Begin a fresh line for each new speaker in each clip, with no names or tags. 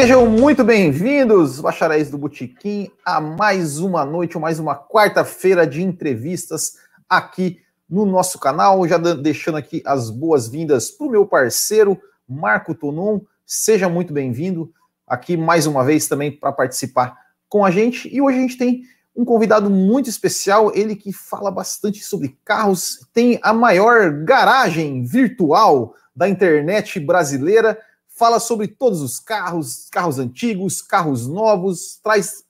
Sejam muito bem-vindos, bacharéis do Botequim, a mais uma noite, ou mais uma quarta-feira de entrevistas aqui no nosso canal. Já deixando aqui as boas-vindas para o meu parceiro, Marco Tonon. Seja muito bem-vindo aqui mais uma vez também para participar com a gente. E hoje a gente tem um convidado muito especial, ele que fala bastante sobre carros, tem a maior garagem virtual da internet brasileira fala sobre todos os carros, carros antigos, carros novos, traz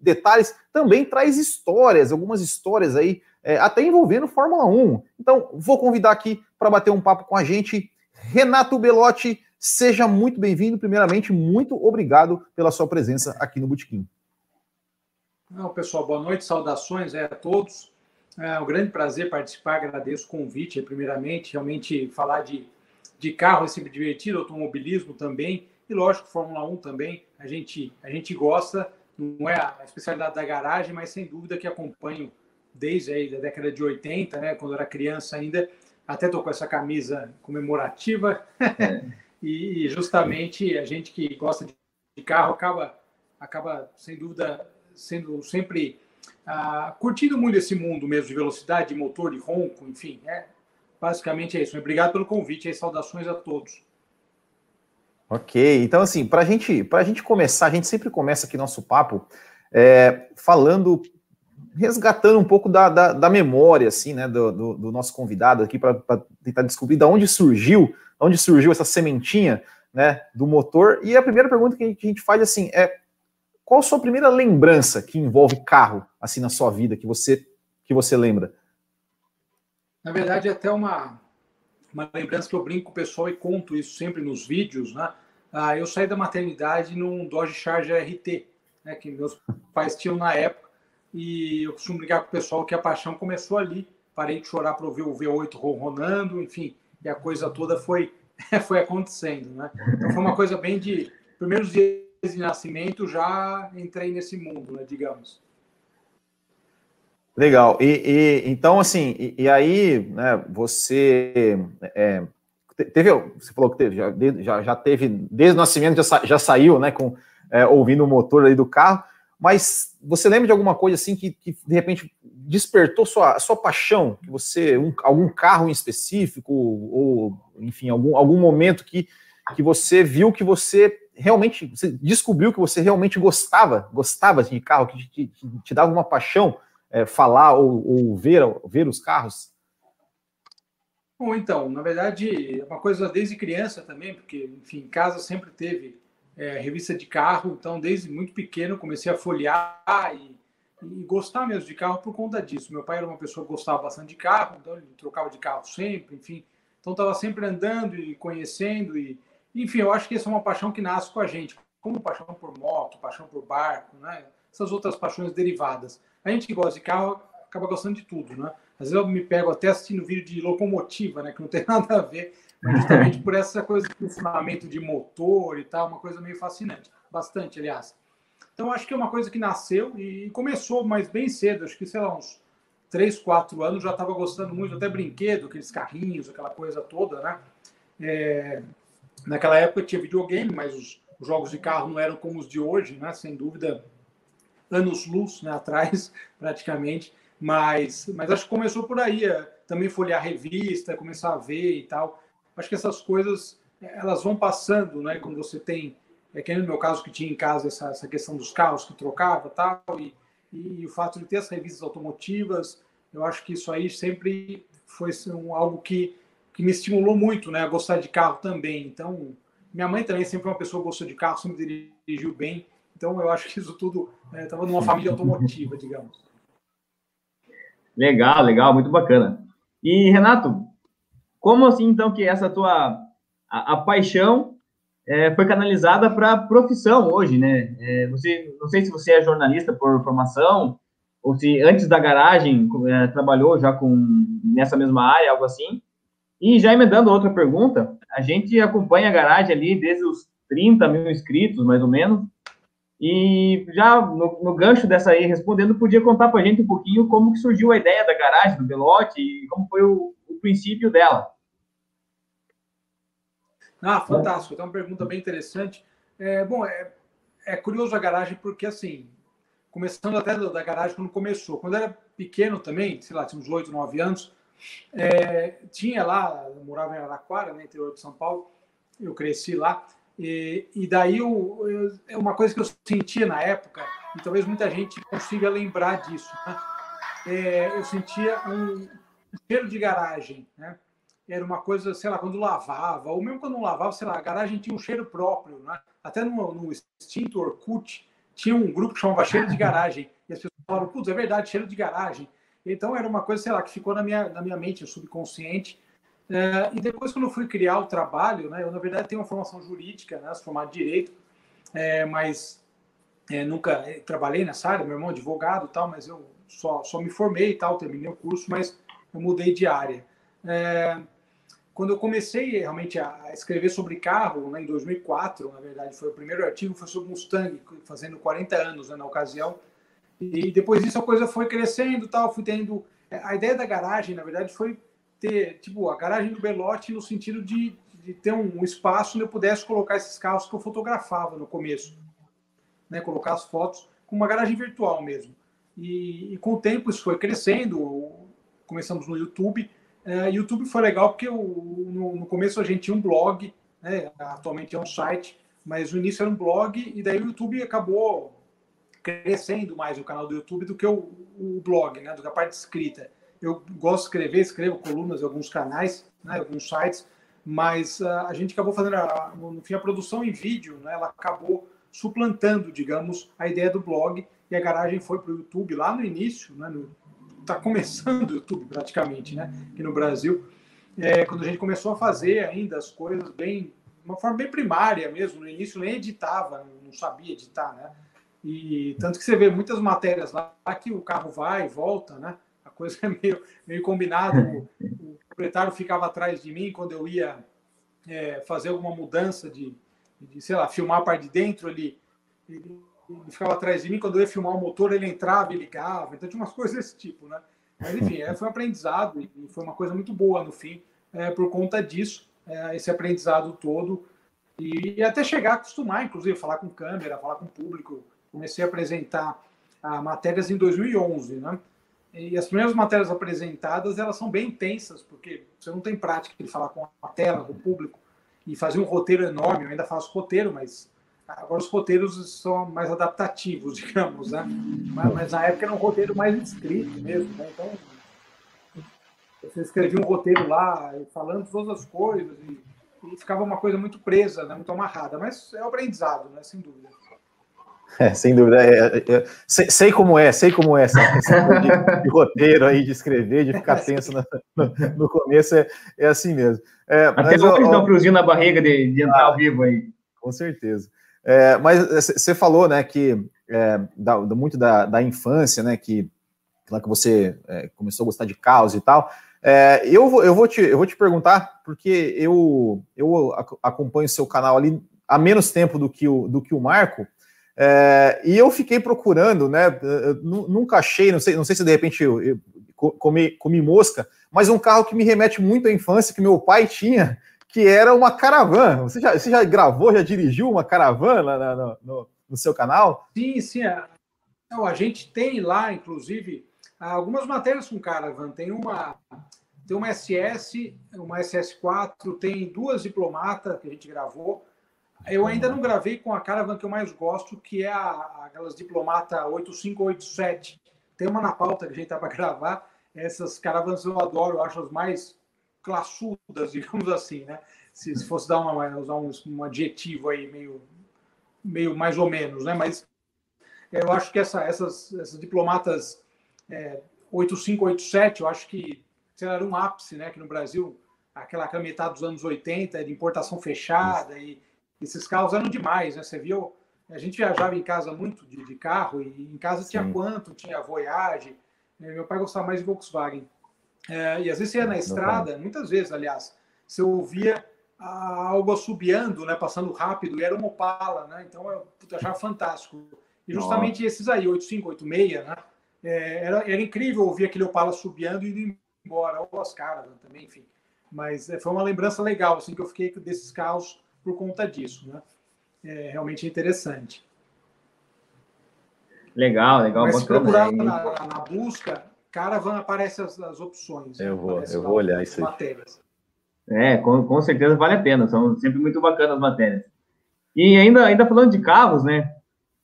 detalhes, também traz histórias, algumas histórias aí, é, até envolvendo Fórmula 1. Então, vou convidar aqui para bater um papo com a gente, Renato Belotti, seja muito bem-vindo. Primeiramente, muito obrigado pela sua presença aqui no Botequim.
Não, pessoal, boa noite, saudações é, a todos. É um grande prazer participar, agradeço o convite, primeiramente, realmente falar de de carro é sempre divertido, automobilismo também, e lógico, Fórmula 1 também, a gente, a gente gosta, não é a especialidade da garagem, mas sem dúvida que acompanho desde aí da década de 80, né, quando era criança ainda, até tô com essa camisa comemorativa, é. e, justamente a gente que gosta de carro acaba, acaba sem dúvida, sendo sempre ah, curtindo muito esse mundo mesmo de velocidade, de motor, de ronco, enfim, é, Basicamente é isso. Obrigado pelo convite e saudações a todos.
Ok, então assim, para gente, a gente começar, a gente sempre começa aqui nosso papo é, falando, resgatando um pouco da, da, da memória, assim, né, do, do, do nosso convidado aqui, para tentar descobrir de onde surgiu, de onde surgiu essa sementinha, né, do motor. E a primeira pergunta que a gente faz, assim, é qual a sua primeira lembrança que envolve carro, assim, na sua vida, que você, que você lembra?
Na verdade, é até uma, uma lembrança que eu brinco com o pessoal e conto isso sempre nos vídeos, né? Ah, eu saí da maternidade num Dodge Charger RT, né, que meus pais tinham na época, e eu costumo brincar com o pessoal que a paixão começou ali. Parei de chorar para ouvir o V8 ronronando, enfim, e a coisa toda foi, foi acontecendo, né? Então foi uma coisa bem de primeiros dias de nascimento já entrei nesse mundo, né, digamos.
Legal. E, e então, assim, e, e aí, né, você é, teve, você falou que teve, já, já, já teve, desde o nascimento já, já saiu, né, com, é, ouvindo o motor aí do carro, mas você lembra de alguma coisa assim que, que de repente despertou sua, sua paixão, que você, um, algum carro em específico, ou, enfim, algum, algum momento que, que você viu que você realmente, você descobriu que você realmente gostava, gostava de carro, que te, te, te dava uma paixão, é, falar ou, ou, ver, ver os carros?
Bom, então, na verdade, é uma coisa desde criança também, porque, enfim, em casa sempre teve é, revista de carro, então desde muito pequeno comecei a folhear e, e, gostar mesmo de carro por conta disso. Meu pai era uma pessoa que gostava bastante de carro, então ele trocava de carro sempre, enfim. Então estava sempre andando e conhecendo e, enfim, eu acho que essa é uma paixão que nasce com a gente, como paixão por moto, paixão por barco, né? Essas outras paixões derivadas. A gente que gosta de carro acaba gostando de tudo, né? Às vezes eu me pego até assistindo vídeo de locomotiva, né? Que não tem nada a ver, mas justamente por essa coisa de funcionamento de motor e tal, uma coisa meio fascinante. Bastante, aliás. Então, acho que é uma coisa que nasceu e começou, mas bem cedo. Acho que, sei lá, uns 3, 4 anos já estava gostando muito, até brinquedo, aqueles carrinhos, aquela coisa toda, né? É... Naquela época tinha videogame, mas os jogos de carro não eram como os de hoje, né? Sem dúvida, anos-luz né, atrás, praticamente. Mas, mas acho que começou por aí. É, também folhear revista, começar a ver e tal. Acho que essas coisas elas vão passando, né? Quando você tem, é que no meu caso que tinha em casa essa, essa questão dos carros que trocava tal, e, e, o fato de ter as revistas automotivas, eu acho que isso aí sempre foi um, algo que, que me estimulou muito, né? A gostar de carro também. Então, minha mãe também sempre foi uma pessoa que gostou de carro, sempre dirigiu bem. Então, eu acho que isso tudo estava é, numa família automotiva, digamos.
Legal, legal, muito bacana. E, Renato, como assim, então, que essa tua a, a paixão é, foi canalizada para profissão hoje, né? É, você, não sei se você é jornalista por formação, ou se antes da garagem é, trabalhou já com nessa mesma área, algo assim. E já emendando outra pergunta, a gente acompanha a garagem ali desde os 30 mil inscritos, mais ou menos, e já no, no, gancho dessa aí, respondendo, podia contar para a gente um pouquinho como que surgiu a ideia da garagem do Belote e como foi o, o princípio dela.
Ah, fantástico. Então, uma pergunta bem interessante. É, bom, é, é curioso a garagem porque, assim, começando até da garagem quando começou. Quando era pequeno também, sei lá, tinha uns 8, 9 anos, é, tinha lá, morava em Araraquara, né, interior de São Paulo, eu cresci lá, e, e daí eu, é uma coisa que eu sentia na época, e talvez muita gente consiga lembrar disso, né? é, eu sentia um cheiro de garagem, né? Era uma coisa, sei lá, quando lavava, ou mesmo quando não lavava, sei lá, a garagem tinha um cheiro próprio, né? Até no, no extinto Orkut, tinha um grupo que chamava Cheiro de Garagem, e as pessoas falavam, putz, é verdade, cheiro de garagem. Então era uma coisa, sei lá, que ficou na minha, na minha mente, subconsciente. É, e depois, quando eu fui criar o trabalho, né, eu na verdade tenho uma formação jurídica, né, formado em direito, é, mas é, nunca é, trabalhei nessa área. Meu irmão é advogado, tal, mas eu só, só me formei e tal, terminei o curso, mas eu mudei de área. É, quando eu comecei realmente a escrever sobre carro, né, em 2004, na verdade, foi o primeiro artigo, foi sobre Mustang, fazendo 40 anos né, na ocasião. E depois disso a coisa foi crescendo, tal, fui tendo a ideia da garagem, na verdade, foi ter tipo a garagem do Belote no sentido de, de ter um, um, espaço onde eu pudesse colocar esses carros que eu fotografava no começo, né, colocar as fotos com uma garagem virtual mesmo. E, e com o tempo isso foi crescendo. Começamos no YouTube. É, YouTube foi legal porque o, no, no, começo a gente tinha um blog, né, atualmente é um site, mas no início era um blog e daí o YouTube acabou crescendo mais o canal do YouTube do que o, o blog, né, do que a parte escrita. Eu gosto de escrever, escrevo colunas em alguns canais, né, alguns sites, mas uh, a gente acabou fazendo, a, no fim, a produção em vídeo, né, ela acabou suplantando, digamos, a ideia do blog e a garagem foi para o YouTube lá no início, né, está começando o YouTube praticamente, né, aqui no Brasil, é, quando a gente começou a fazer ainda as coisas bem, uma forma bem primária mesmo, no início nem editava, não sabia editar, né, e tanto que você vê muitas matérias lá que o carro vai e volta, né? A coisa é meio, meio combinada. O, o proprietário ficava atrás de mim quando eu ia é, fazer alguma mudança de, de, sei lá, filmar a parte de dentro, ele, ele, ele, ficava atrás de mim. Quando eu ia filmar o motor, ele entrava e ligava. Então tinha umas coisas desse tipo, né? Mas enfim, é, foi um aprendizado e foi uma coisa muito boa no fim, é, por conta disso, é, esse aprendizado todo. E, e até chegar a acostumar, inclusive, falar com câmera, falar com público comecei a apresentar ah, matérias em 2011, né? E as primeiras matérias apresentadas, elas são bem intensas, porque você não tem prática de falar com a tela, com o público, e fazer um roteiro enorme. Eu ainda faço roteiro, mas agora os roteiros são mais adaptativos, digamos, né? Mas, mas na época era um roteiro mais escrito mesmo, né? Então, você escrevia um roteiro lá, falando todas as coisas, e, e ficava uma coisa muito presa, né? muito amarrada. Mas é o aprendizado, né? Sem dúvida.
É, sem dúvida. É, é, é, sei, sei, como é, sei como é essa questão de, de, roteiro aí, de escrever, de ficar tenso no, no, no começo, é, é, assim mesmo. É,
Até mas, o dá um friozinho na barriga de, de entrar ah, ao vivo aí.
Com certeza. Mas você falou, né, que da, muito da, da, infância, né, que, que você começou a gostar de caos e tal. eu, vou, eu, vou te, eu vou te perguntar, porque eu, eu acompanho seu canal ali há menos tempo do que o, do que o Marco, é, e eu fiquei procurando, né? Nunca achei, não sei, não sei se de repente eu, eu comi, comi mosca, mas um carro que me remete muito à infância que meu pai tinha, que era uma caravana. Você já, você já gravou, já dirigiu uma caravana no, no, no seu canal?
Sim, sim. Então, a gente tem lá, inclusive, algumas matérias com caravana. Tem uma, tem uma SS, uma SS4, tem duas diplomatas que a gente gravou. Eu ainda não gravei com a caravan que eu mais gosto, que é a, aquelas diplomata 8587. Tem uma na pauta que a gente tá para gravar. Essas caravans eu adoro, eu acho as mais classudas, digamos assim, né? Se, se fosse dar uma, usar um, um adjetivo aí meio, meio mais ou menos, né? Mas eu acho que essa, essas, essas diplomatas é, 8587, eu acho que era um ápice, né? Que no Brasil, aquela, metade dos anos 80, de importação fechada e esses carros eram demais, né? Você viu, a gente viajava em casa muito de, de carro e em casa Sim. tinha quanto, tinha Voyage. Né? Meu pai gostava mais de Volkswagen. É, e às vezes você ia na estrada, muitas vezes, aliás, você ouvia algo assobiando, né, passando rápido, e era uma Opala, né? Então eu achava fantástico. E justamente Nossa. esses aí, 85, 86, né? É, era, era incrível ouvir aquele Opala assobiando e indo embora, ou as caras também, enfim. Mas é, foi uma lembrança legal, assim, que eu fiquei desses carros por conta disso, né? é realmente interessante.
Legal, legal,
Mas se procurar na, na, busca, Caravan aparece as, as opções.
Eu vou, eu vou olhar isso aí. Matérias.
É, com, com certeza vale a pena, são sempre muito bacanas as matérias. E ainda, ainda falando de carros, né?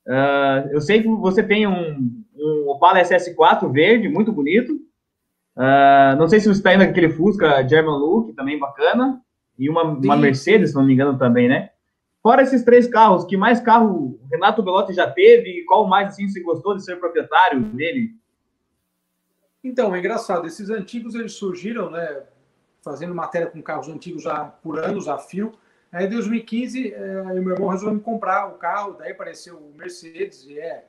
Uh, eu sei que você tem um, um Opala SS4 verde, muito bonito. Uh, não sei se você está indo aquele Fusca German Look, também bacana. E uma, uma Mercedes, se não me engano, também, né? Fora esses três carros, que mais carro o Renato Belotti já teve? E qual mais, assim, você gostou de ser proprietário dele?
Então, é engraçado. Esses antigos, eles surgiram, né? Fazendo matéria com carros antigos já por anos a fio. Aí, em 2015, é, o meu irmão resolveu me comprar o carro. Daí apareceu o Mercedes e é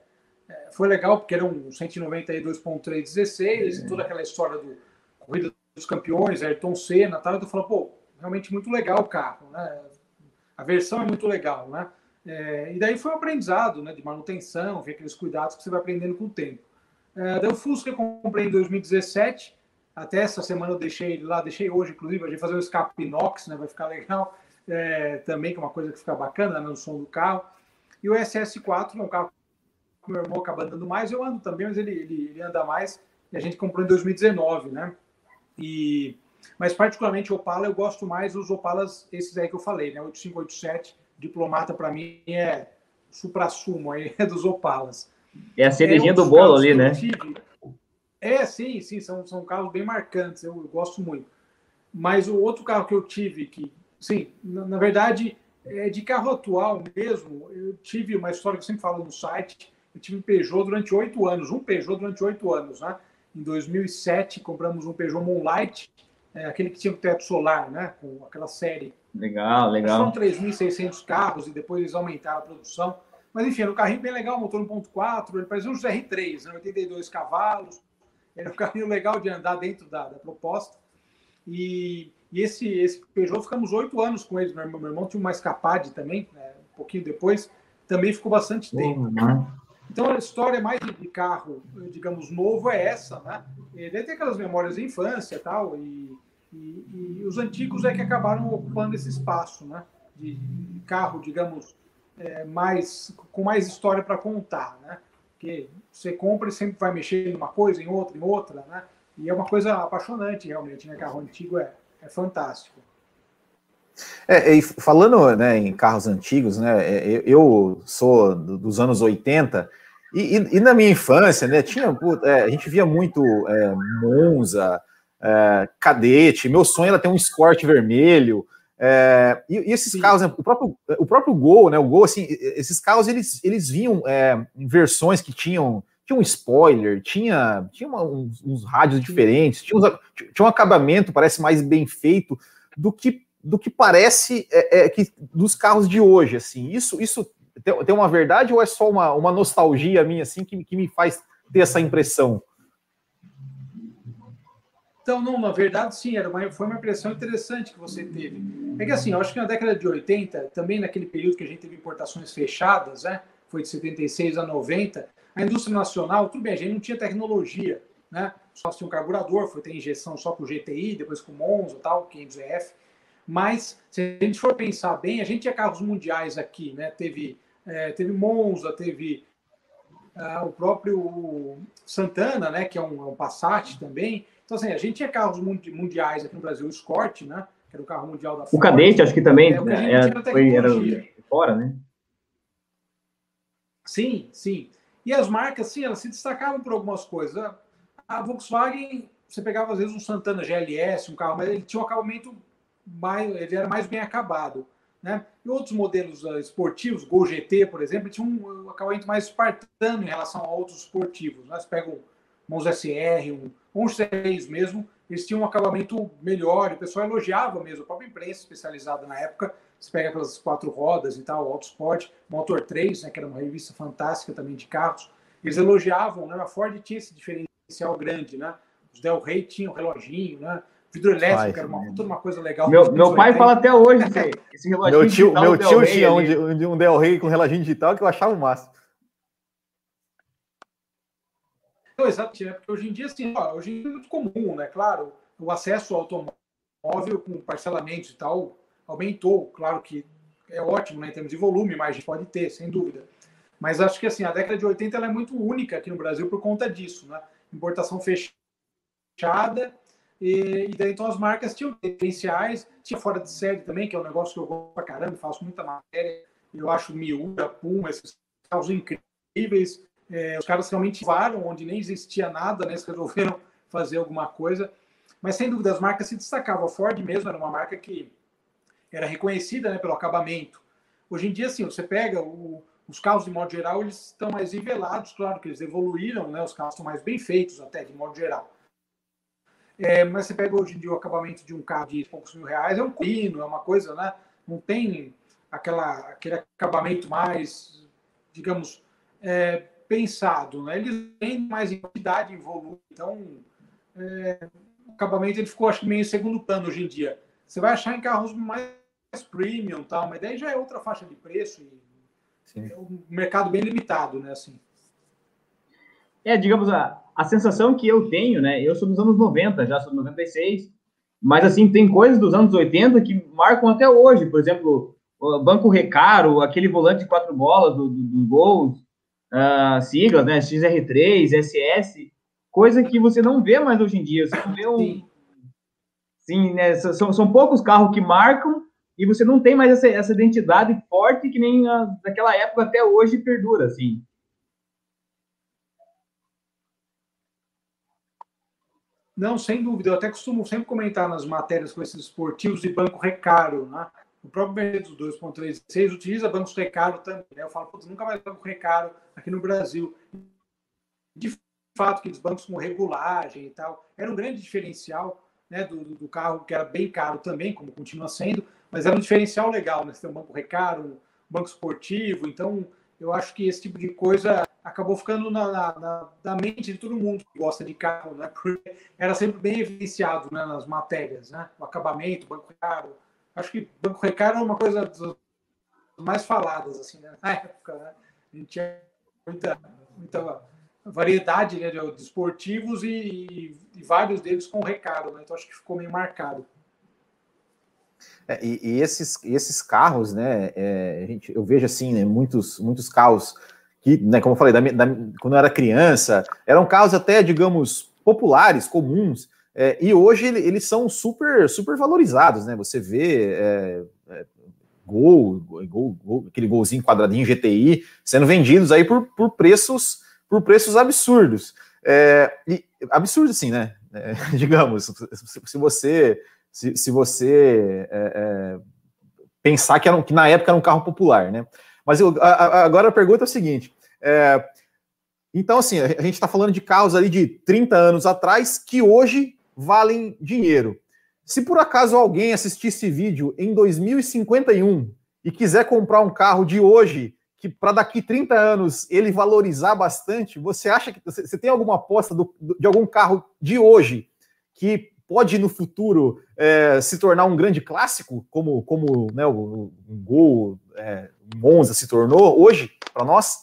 é, foi legal porque era um 192.316 e toda aquela história do Corrida dos Campeões, Ayrton Senna, tal. Então, falou, pô, realmente muito legal o carro, né? A versão é muito legal, né? É, e daí foi um aprendizado, né? De manutenção, ver aqueles cuidados que você vai aprendendo com o tempo. É, daí o Fusca eu comprei em 2017. Até essa semana eu deixei ele lá, deixei hoje, inclusive, a gente fazer um escape inox, né? Vai ficar legal. É, também, que é uma coisa que fica bacana né, no som do carro. E o SS4 é um carro meu irmão acaba andando mais, eu ando também, mas ele, ele, ele anda mais. E a gente comprou em 2019, né? E, mas particularmente Opala, eu gosto mais dos Opalas, esses aí que eu falei, né? 8587, Diplomata para mim é supra-sumo aí é dos Opalas.
É a cerejinha é, do bolo ali, né?
É, sim, sim, são, são carros bem marcantes, eu, eu, gosto muito. Mas o outro carro que eu tive, que, sim, na, na verdade, é de carro atual mesmo, eu tive uma história que eu sempre falo no site, eu tive um Peugeot durante oito anos, um Peugeot durante oito anos. Né? Em 2007, compramos um Peugeot Moonlight, é, aquele que tinha o teto solar, né? com aquela série.
Legal, legal.
São 3.600 carros e depois eles aumentaram a produção. Mas enfim, era um carrinho bem legal, motor 1.4, ele parecia um GR3, né? 82 cavalos. Era um carrinho legal de andar dentro da, da proposta. E, e, esse, esse Peugeot, ficamos oito anos com ele. Meu, meu irmão tinha uma Escapade também, né? um pouquinho depois. Também ficou bastante tempo. Uhum. Então, a história mais de carro, digamos, novo é essa, né? Ele tem aquelas memórias de infância e tal, e, e, os antigos é que acabaram ocupando esse espaço, né? De, carro, digamos, é, mais, com mais história para contar, né? Porque você compra e sempre vai mexer em uma coisa, em outra, em outra, né? E é uma coisa apaixonante, realmente, né? Carro antigo é, é fantástico.
É, e falando né, em carros antigos, né, é, eu sou dos anos 80 e, e, e na minha infância, né, tinha, é, a gente via muito é, Monza, é, Cadete, meu sonho era ter um Escort vermelho, é, e, e, esses Sim. carros, né, o próprio, o próprio Gol, né, o Gol, assim, esses carros, eles, eles vinham em versões que tinham tinha um spoiler, tinha, tinha uma, uns, uns, rádios diferentes, tinha, uns, tinha um acabamento, parece mais bem feito do que do que parece é, é, que dos carros de hoje, assim. Isso, isso tem, tem uma verdade ou é só uma, uma nostalgia minha, assim, que, que me faz ter essa impressão?
Então, não, na verdade, sim, era uma, foi uma impressão interessante que você teve. É que, assim, eu acho que na década de 80, também naquele período que a gente teve importações fechadas, né, foi de 76 a 90, a indústria nacional, tudo bem, a gente não tinha tecnologia, né, só tinha um carburador, foi ter injeção só com GTI, depois com Monza tal, 500F, mas, se a gente for pensar bem, a gente tinha carros mundiais aqui, né? Teve, é, teve Monza, teve ah, o próprio Santana, né? Que é um, é um, Passat também. Então, assim, a gente tinha carros mundiais aqui no Brasil, o Escort, né? Que era o carro mundial da
Ford. O Cadete, acho que também é, né, era, foi, era fora, né?
Sim, sim. E as marcas, sim, elas se destacavam por algumas coisas. A Volkswagen, você pegava às vezes um Santana GLS, um carro, mas ele tinha um acabamento mais, ele era mais bem acabado. Né? E outros modelos uh, esportivos, Gol GT, por exemplo, tinha um, acabamento mais espartano em relação a outros esportivos. Né? Você um Monza SR, um, um X3 mesmo, eles tinham um acabamento melhor, o pessoal elogiava mesmo, a própria imprensa especializada na época, você pega aquelas quatro rodas e tal, Autosport, Motor 3, né, que era uma revista fantástica também de carros, eles elogiavam, né, a Ford tinha esse diferencial grande, né, os Del Rey tinham um reloginho, né, vidro elétrico, era uma, toda uma coisa legal.
Meu, meu pai fala até hoje
esse reloginho Meu tio, meu tio tinha um, de, um Del Rey com reloginho digital que eu achava o máximo.
Exato, né? porque hoje em dia, assim, ó, hoje em dia é muito comum, né? Claro, o acesso ao automóvel com parcelamentos e tal aumentou. Claro que é ótimo, né, em termos de volume, mais a gente pode ter, sem dúvida. Mas acho que assim, a década de 80 ela é muito única aqui no Brasil por conta disso, né? Importação fechada, e, e daí então as marcas tinham diferenciais, tinha fora de série também, que é um negócio que eu gosto pra caramba, faço muita matéria, eu acho Miura, Puma, esses carros incríveis, é, os caras realmente varam onde nem existia nada, né? Eles resolveram fazer alguma coisa. Mas sem dúvida as marcas se destacavam. A Ford mesmo era uma marca que era reconhecida né, pelo acabamento. Hoje em dia, assim, você pega o, os carros de modo geral, eles estão mais nivelados, claro que eles evoluíram, né? Os carros estão mais bem feitos até de modo geral. É, mas você pega hoje em dia o acabamento de um carro de poucos mil reais, é um pino, é uma coisa, né? Não tem aquela, aquele acabamento mais, digamos, é, pensado, né? Eles têm mais quantidade em volume, então é, o acabamento ele ficou acho que meio segundo plano hoje em dia. Você vai achar em carros mais premium, tal, mas daí já é outra faixa de preço e Sim. é um mercado bem limitado, né? Assim.
É, digamos, a, a sensação que eu tenho, né? Eu sou dos anos 90, já sou de 96, mas assim, tem coisas dos anos 80 que marcam até hoje. Por exemplo, o Banco Recaro, aquele volante de quatro bolas do, do, do Gol, uh, siglas, né? XR3, SS, coisa que você não vê mais hoje em dia. Você não vê um. Sim, né? São, são poucos carros que marcam e você não tem mais essa, essa identidade forte que nem a, daquela época até hoje perdura, assim.
Não, sem dúvida. Eu até costumo sempre comentar nas matérias com esses esportivos de banco recaro, né? O próprio Mercedes 2.36 utiliza bancos recaro também. Né? Eu falo, putz, nunca mais banco recaro aqui no Brasil. De fato, aqueles bancos com regulagem e tal, era um grande diferencial né, do, do, carro, que era bem caro também, como continua sendo, mas era um diferencial legal, né? Você tem um banco recaro, um banco esportivo, então eu acho que esse tipo de coisa acabou ficando na, na, na, mente de todo mundo que gosta de carro, né? Porque era sempre bem evidenciado né, nas matérias, né? O acabamento, o banco caro. Acho que banco recaro é uma coisa mais faladas, assim, né? na época, né? A gente tinha muita, muita variedade né, de esportivos e, e, vários deles com recaro, né? Então acho que ficou meio marcado.
É, e, e, esses, esses carros, né? É, gente, eu vejo assim, né, muitos, muitos carros que, né, como eu falei, da, da, quando eu era criança, eram carros até, digamos, populares, comuns, é, e hoje ele, eles são super, super valorizados, né? Você vê é, gol, gol, gol, aquele golzinho quadradinho GTI sendo vendidos aí por, por preços por preços absurdos. É, e, absurdo, sim, né? É, digamos, se, você se, se você é, pensar que, era um, que na época era um carro popular, né? Mas eu, a, agora a pergunta é a seguinte: é, então, assim, a gente está falando de carros ali de 30 anos atrás que hoje valem dinheiro. Se por acaso alguém assistir esse vídeo em 2051 e quiser comprar um carro de hoje, que para daqui 30 anos ele valorizar bastante, você acha que você tem alguma aposta do, de algum carro de hoje que pode no futuro é, se tornar um grande clássico, como, como né, o, um Gol, é, um Monza se tornou hoje para nós?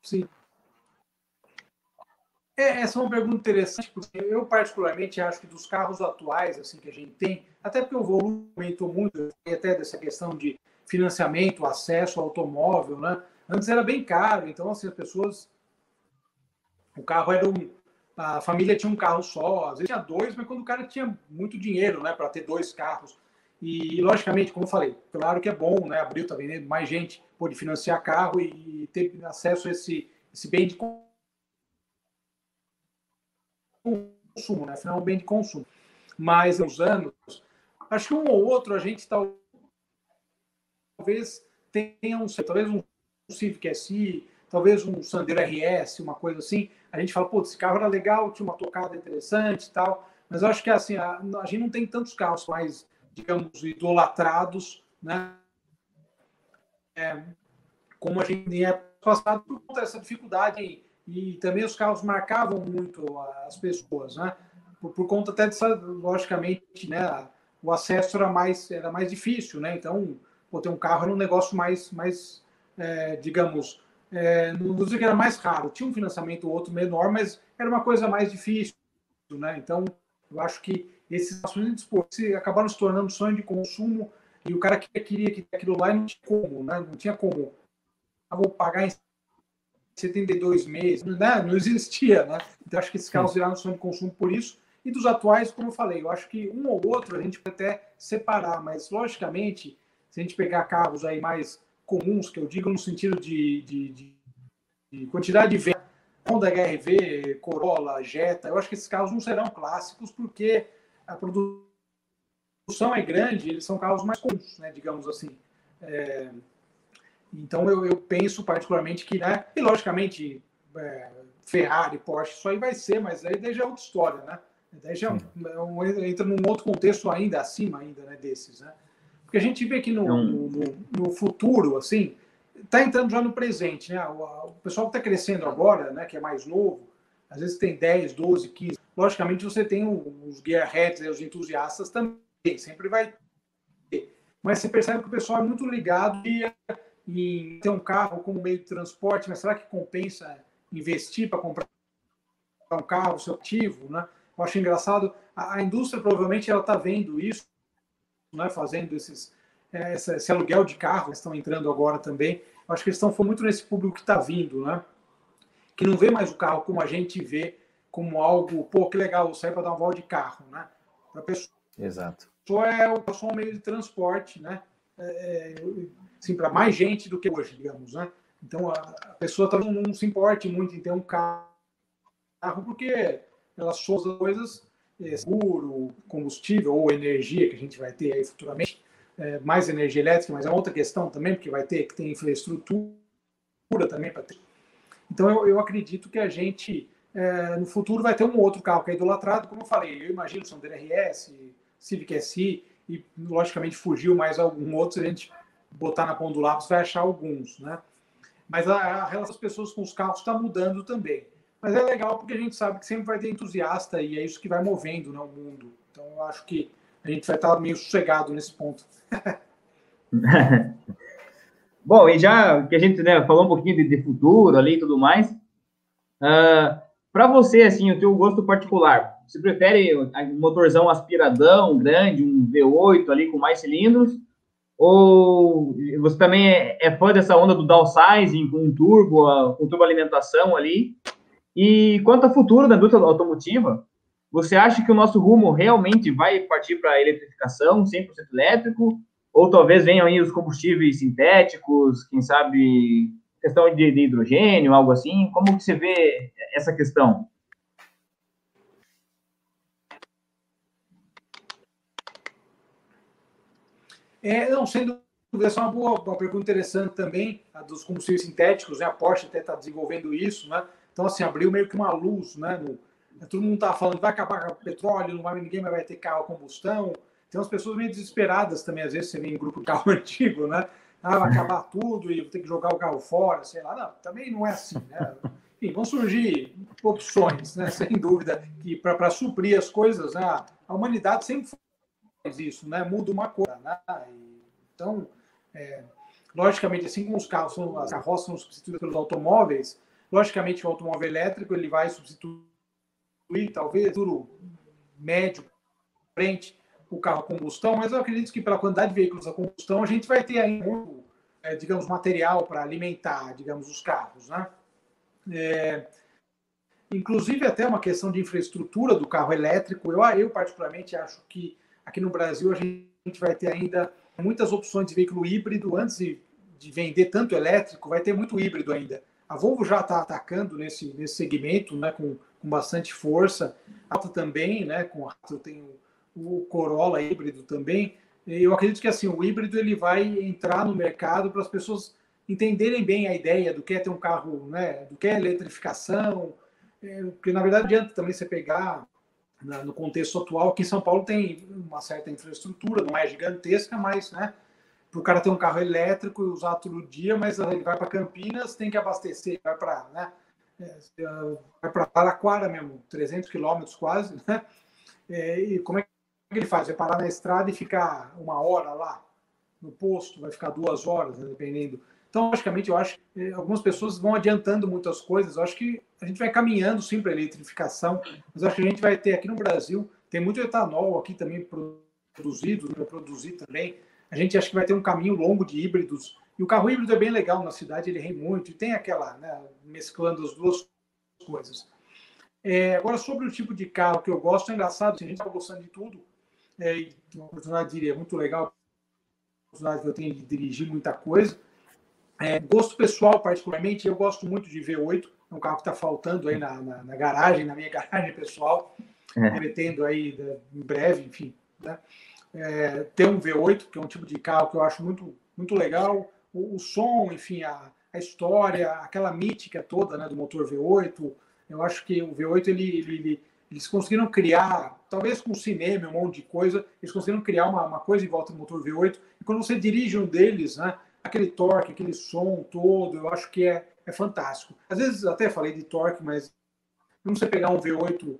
Sim. É, essa é uma pergunta interessante, porque eu particularmente acho que dos carros atuais assim que a gente tem, até porque o volume aumentou muito, até dessa questão de financiamento, acesso ao automóvel, né? Antes era bem caro, então assim, as pessoas o carro era um a família tinha um carro só, às vezes tinha dois, mas quando o cara tinha muito dinheiro, né, para ter dois carros. E, logicamente, como eu falei, claro que é bom, né? Abril está vendendo, mais gente pode financiar carro e ter acesso a esse, esse bem de consumo, né? Afinal, é um bem de consumo. Mas nos anos, acho que um ou outro a gente talvez tenha um, talvez um Civic SI, talvez um Sandero RS, uma coisa assim. A gente fala, pô, esse carro era legal, tinha uma tocada interessante e tal. Mas eu acho que assim, a, a gente não tem tantos carros mais, digamos, idolatrados, né? É, como a gente tinha passado por conta dessa dificuldade e também os carros marcavam muito as pessoas, né? Por, por conta até dessa, logicamente, né? O acesso era mais, era mais difícil, né? Então, pô, ter um carro era um negócio mais, mais é, digamos, é, não vou dizer que era mais raro, tinha um financiamento ou outro menor, mas era uma coisa mais difícil, né? Então, eu acho que esses ações de esporte acabaram se tornando sonho de consumo e o cara que queria que aquilo lá não tinha como, né? Não tinha como. Ah, vou pagar em 72 meses, né? não existia, né? Então acho que esses carros viraram sonho de consumo por isso. E dos atuais, como eu falei, eu acho que um ou outro a gente pode até separar, mas logicamente, se a gente pegar carros aí mais comuns, que eu digo no sentido de, de, de, de quantidade de venda, Honda HRV, Corolla, Jetta, eu acho que esses carros não serão clássicos porque a produção é grande, eles são carros mais comuns, né, digamos assim. É, então eu, eu, penso particularmente que, né, e logicamente é, Ferrari, Porsche, isso aí vai ser, mas aí daí já é outra história, né? Daí já é um, entra num outro contexto ainda acima ainda, né, desses, né? Porque a gente vê que no, no, no futuro, assim, está entrando já no presente, né? O, o pessoal que está crescendo agora, né, que é mais novo, às vezes tem 10, 12, 15. Logicamente você tem os gearheads, os entusiastas também, sempre vai ter. Mas você percebe que o pessoal é muito ligado em ter um carro como meio de transporte, mas será que compensa investir para comprar um carro, seu ativo, né? Eu acho engraçado, a, a indústria provavelmente ela está vendo isso, né, fazendo esses, é, esse, esse, aluguel de carro, estão entrando agora também. Eu acho que eles estão muito nesse público que está vindo, né? Que não vê mais o carro como a gente vê, como algo, pô, que legal, sair para dar uma volta de carro, né? Para pessoa.
Exato.
Só é o só um meio de transporte, né? É, assim, para mais gente do que hoje, digamos, né? Então a, a pessoa não se importe muito em ter um carro, porque elas são as coisas é, seguro, combustível ou energia que a gente vai ter aí futuramente, é, mais energia elétrica, mas é outra questão também, porque vai ter que ter infraestrutura também para ter. Então eu, eu acredito que a gente é, no futuro vai ter um outro carro que é idolatrado, como eu falei, eu imagino são DRS, Civic SI e logicamente fugiu mais algum outro, se a gente botar na ponta do lápis vai achar alguns, né? Mas a, a relação das pessoas com os carros está mudando também. Mas é legal porque a gente sabe que sempre vai ter entusiasta e é isso que vai movendo né, o mundo. Então eu acho que a gente vai estar meio sossegado nesse ponto.
Bom, e já que a gente né, falou um pouquinho de, de futuro ali e tudo mais, uh, ah, para você, assim, o teu gosto particular, você prefere um motorzão aspiradão grande, um V8 ali com mais cilindros, ou você também é, é fã dessa onda do downsizing com turbo, com turbo alimentação ali? E quanto ao futuro da indústria automotiva, você acha que o nosso rumo realmente vai partir para a eletrificação, 100% elétrico? Ou talvez venham aí os combustíveis sintéticos, quem sabe questão de, de hidrogênio, algo assim? Como que você vê essa questão?
É, não, sendo essa é uma boa uma pergunta interessante também, a dos combustíveis sintéticos, né? A Porsche até está desenvolvendo isso, né? Então, assim, abriu meio que uma luz, né? No, todo mundo está falando, vai acabar o petróleo, não vai, ninguém vai ter carro a combustão. Tem umas pessoas meio desesperadas também, às vezes você vem em grupo de carro antigo, né? Ah, vai acabar tudo e vou ter que jogar o carro fora, sei lá. Não, também não é assim, né? Enfim, vão surgir opções, né? Sem dúvida, que para suprir as coisas, né? a humanidade sempre isso, né? Muda uma coisa, né? Então, é, logicamente, assim como os carros, são, as carroças são substituídas pelos automóveis, Logicamente, o automóvel elétrico ele vai substituir, talvez, futuro médio, frente, o carro a combustão, mas eu acredito que pela quantidade de veículos a combustão, a gente vai ter muito, é, digamos, material para alimentar, digamos, os carros, né? É, inclusive até uma questão de infraestrutura do carro elétrico. Eu, eu particularmente acho que aqui no Brasil a gente vai ter ainda muitas opções de veículo híbrido antes de, de vender tanto elétrico, vai ter muito híbrido ainda. A Volvo já está atacando nesse, nesse segmento né, com, com bastante força. A Alta também, né, com a tem o, o Corolla híbrido também. Eu acredito que assim o híbrido ele vai entrar no mercado para as pessoas entenderem bem a ideia do que é ter um carro, né, do que é eletrificação, é, porque na verdade adianta também você pegar né, no contexto atual, que em São Paulo tem uma certa infraestrutura, não é gigantesca, mas né, para o cara ter um carro elétrico e usar todo dia, mas ele vai para Campinas, tem que abastecer, vai para né, é, vai para Araquara mesmo, 300 quilômetros quase, né? É, e como é que ele faz? Vai parar na estrada e ficar uma hora lá no posto, vai ficar duas horas, né, dependendo. Então, logicamente, eu acho que é, algumas pessoas vão adiantando muitas coisas. Eu acho que a gente vai caminhando sim para a eletrificação, mas acho que a gente vai ter aqui no Brasil, Tem muito etanol aqui também produzido, vai produzir também. A gente acha que vai ter um caminho longo de híbridos. E o carro híbrido é bem legal na cidade, ele rende muito. E tem aquela, né, mesclando as duas coisas. É, agora, sobre o tipo de carro que eu gosto, é engraçado, assim, a gente está gostando de tudo. É, uma oportunidade, diria, muito legal, oportunidade que eu tenho de dirigir muita coisa. É, gosto pessoal, particularmente, eu gosto muito de V8, é um carro que está faltando aí na, na, na, garagem, na minha garagem pessoal, é. pretendo aí né, em breve, enfim, né? é, ter um V8, que é um tipo de carro que eu acho muito, muito legal, o, o som, enfim, a, a, história, aquela mítica toda né, do motor V8, eu acho que o V8 ele, ele, ele eles conseguiram criar, talvez com o cinema, um monte de coisa, eles conseguiram criar uma, uma coisa em volta do motor V8. E quando você dirige um deles, né, aquele torque, aquele som todo, eu acho que é, é fantástico. Às vezes até falei de torque, mas não você pegar um V8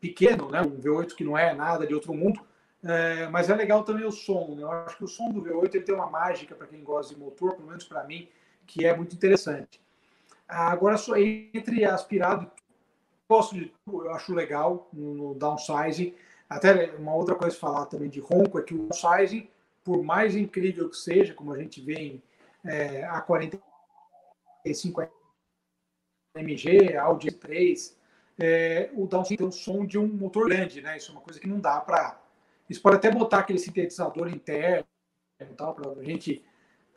pequeno, né, um V8 que não é nada de outro mundo, é, mas é legal também o som. Né? Eu acho que o som do V8 ele tem uma mágica para quem gosta de motor, pelo menos para mim, que é muito interessante. Agora, entre aspirado gosto de eu acho legal no, downsizing. Até uma outra coisa falar também de ronco é que o downsizing, por mais incrível que seja, como a gente vê em é, A45 MG, Audi 3, é, o downsizing tem o som de um motor grande, né? Isso é uma coisa que não dá para. Isso pode até botar aquele sintetizador interno tal, para a gente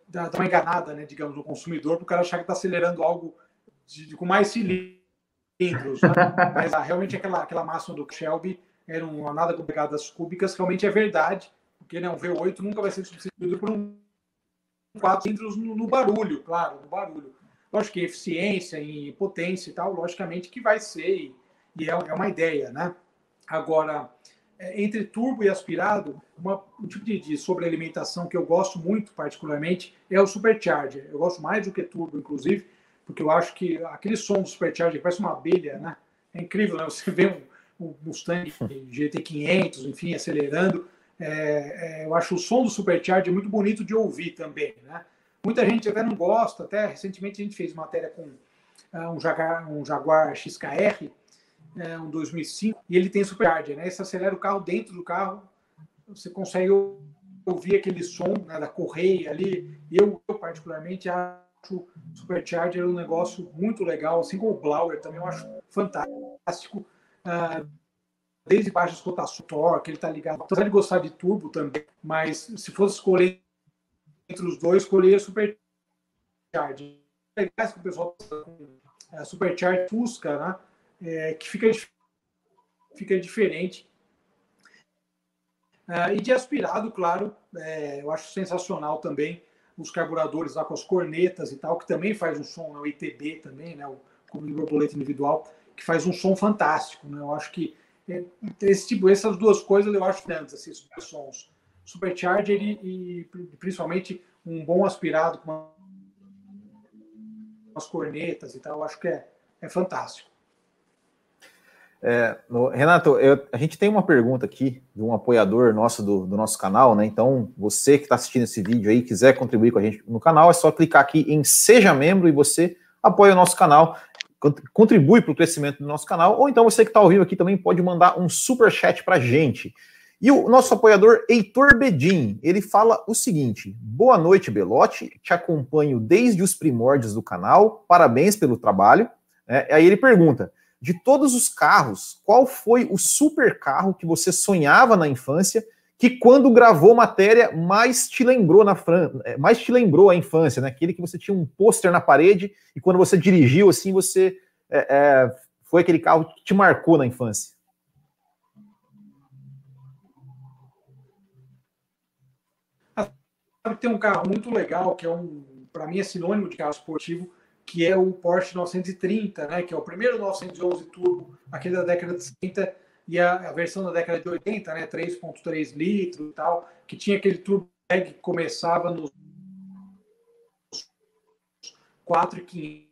dar, uma enganada, né, digamos, no consumidor, para o cara achar que está acelerando algo de, de, com mais cilindros né? mas ah, realmente aquela, aquela máxima do Shelby era uma nada com pegadas cúbicas, realmente é verdade, porque né, um V8 nunca vai ser substituído por um 4 cilindros no, no, barulho, claro, no barulho. Lógico que eficiência e potência e tal, logicamente que vai ser, e, é, é, uma ideia, né? Agora, é, entre turbo e aspirado, uma, um tipo de, de sobrealimentação que eu gosto muito, particularmente, é o supercharger. Eu gosto mais do que turbo, inclusive, porque eu acho que aquele som do Supercharger parece uma abelha, né? É incrível, né? Você vê um, um Mustang GT500, enfim, acelerando. É, é, eu acho o som do Supercharger muito bonito de ouvir também, né? Muita gente até não gosta, até recentemente a gente fez matéria com uh, um, Jaguar, um Jaguar XKR, um 2005, e ele tem Supercharger, né? Você acelera o carro dentro do carro, você consegue ouvir aquele som né, da correia ali. Eu, eu particularmente, acho o Supercharger um negócio muito legal, assim como o Blauer também eu acho fantástico. Uh, desde baixas rotações, torque, ele está ligado. Apesar de gostar de turbo também, mas se fosse escolher entre os dois, escolher Supercharger. Legais que o pessoal com é, Supercharger Fusca, né? É, que fica, fica diferente. Uh, e de aspirado, claro, é, eu acho sensacional também os carburadores lá com as cornetas e tal, que também faz um som, né? o ITB também, né? o de borboleta individual, que faz um som fantástico. Né? Eu acho que é, esse tipo, essas duas coisas eu acho grandes, assim, sons. Supercharger e, e principalmente um bom aspirado com umas cornetas e tal, eu acho que é, é fantástico.
É, Renato, eu, a gente tem uma pergunta aqui de um apoiador nosso do, do nosso canal, né? Então, você que está assistindo esse vídeo aí, quiser contribuir com a gente no canal, é só clicar aqui em Seja Membro e você apoia o nosso canal, contribui para o crescimento do nosso canal, ou então você que está ao vivo aqui também pode mandar um super chat para a gente. E o nosso apoiador Heitor Bedin, ele fala o seguinte: Boa noite, Belote, te acompanho desde os primórdios do canal, parabéns pelo trabalho. É, aí ele pergunta de todos os carros, qual foi o super carro que você sonhava na infância, que quando gravou matéria mais te lembrou na é, mais te lembrou a infância, né? Aquele que você tinha um pôster na parede e quando você dirigiu assim, você é, é, foi aquele carro que te marcou na infância.
Tem um carro muito legal que é um, para mim é sinônimo de carro esportivo que é o Porsche 930, né, que é o primeiro 911 turbo, aquele da década de 60 e a, a versão da década de 80, né, 3.3 litros e tal, que tinha aquele turbo que começava nos 4,500.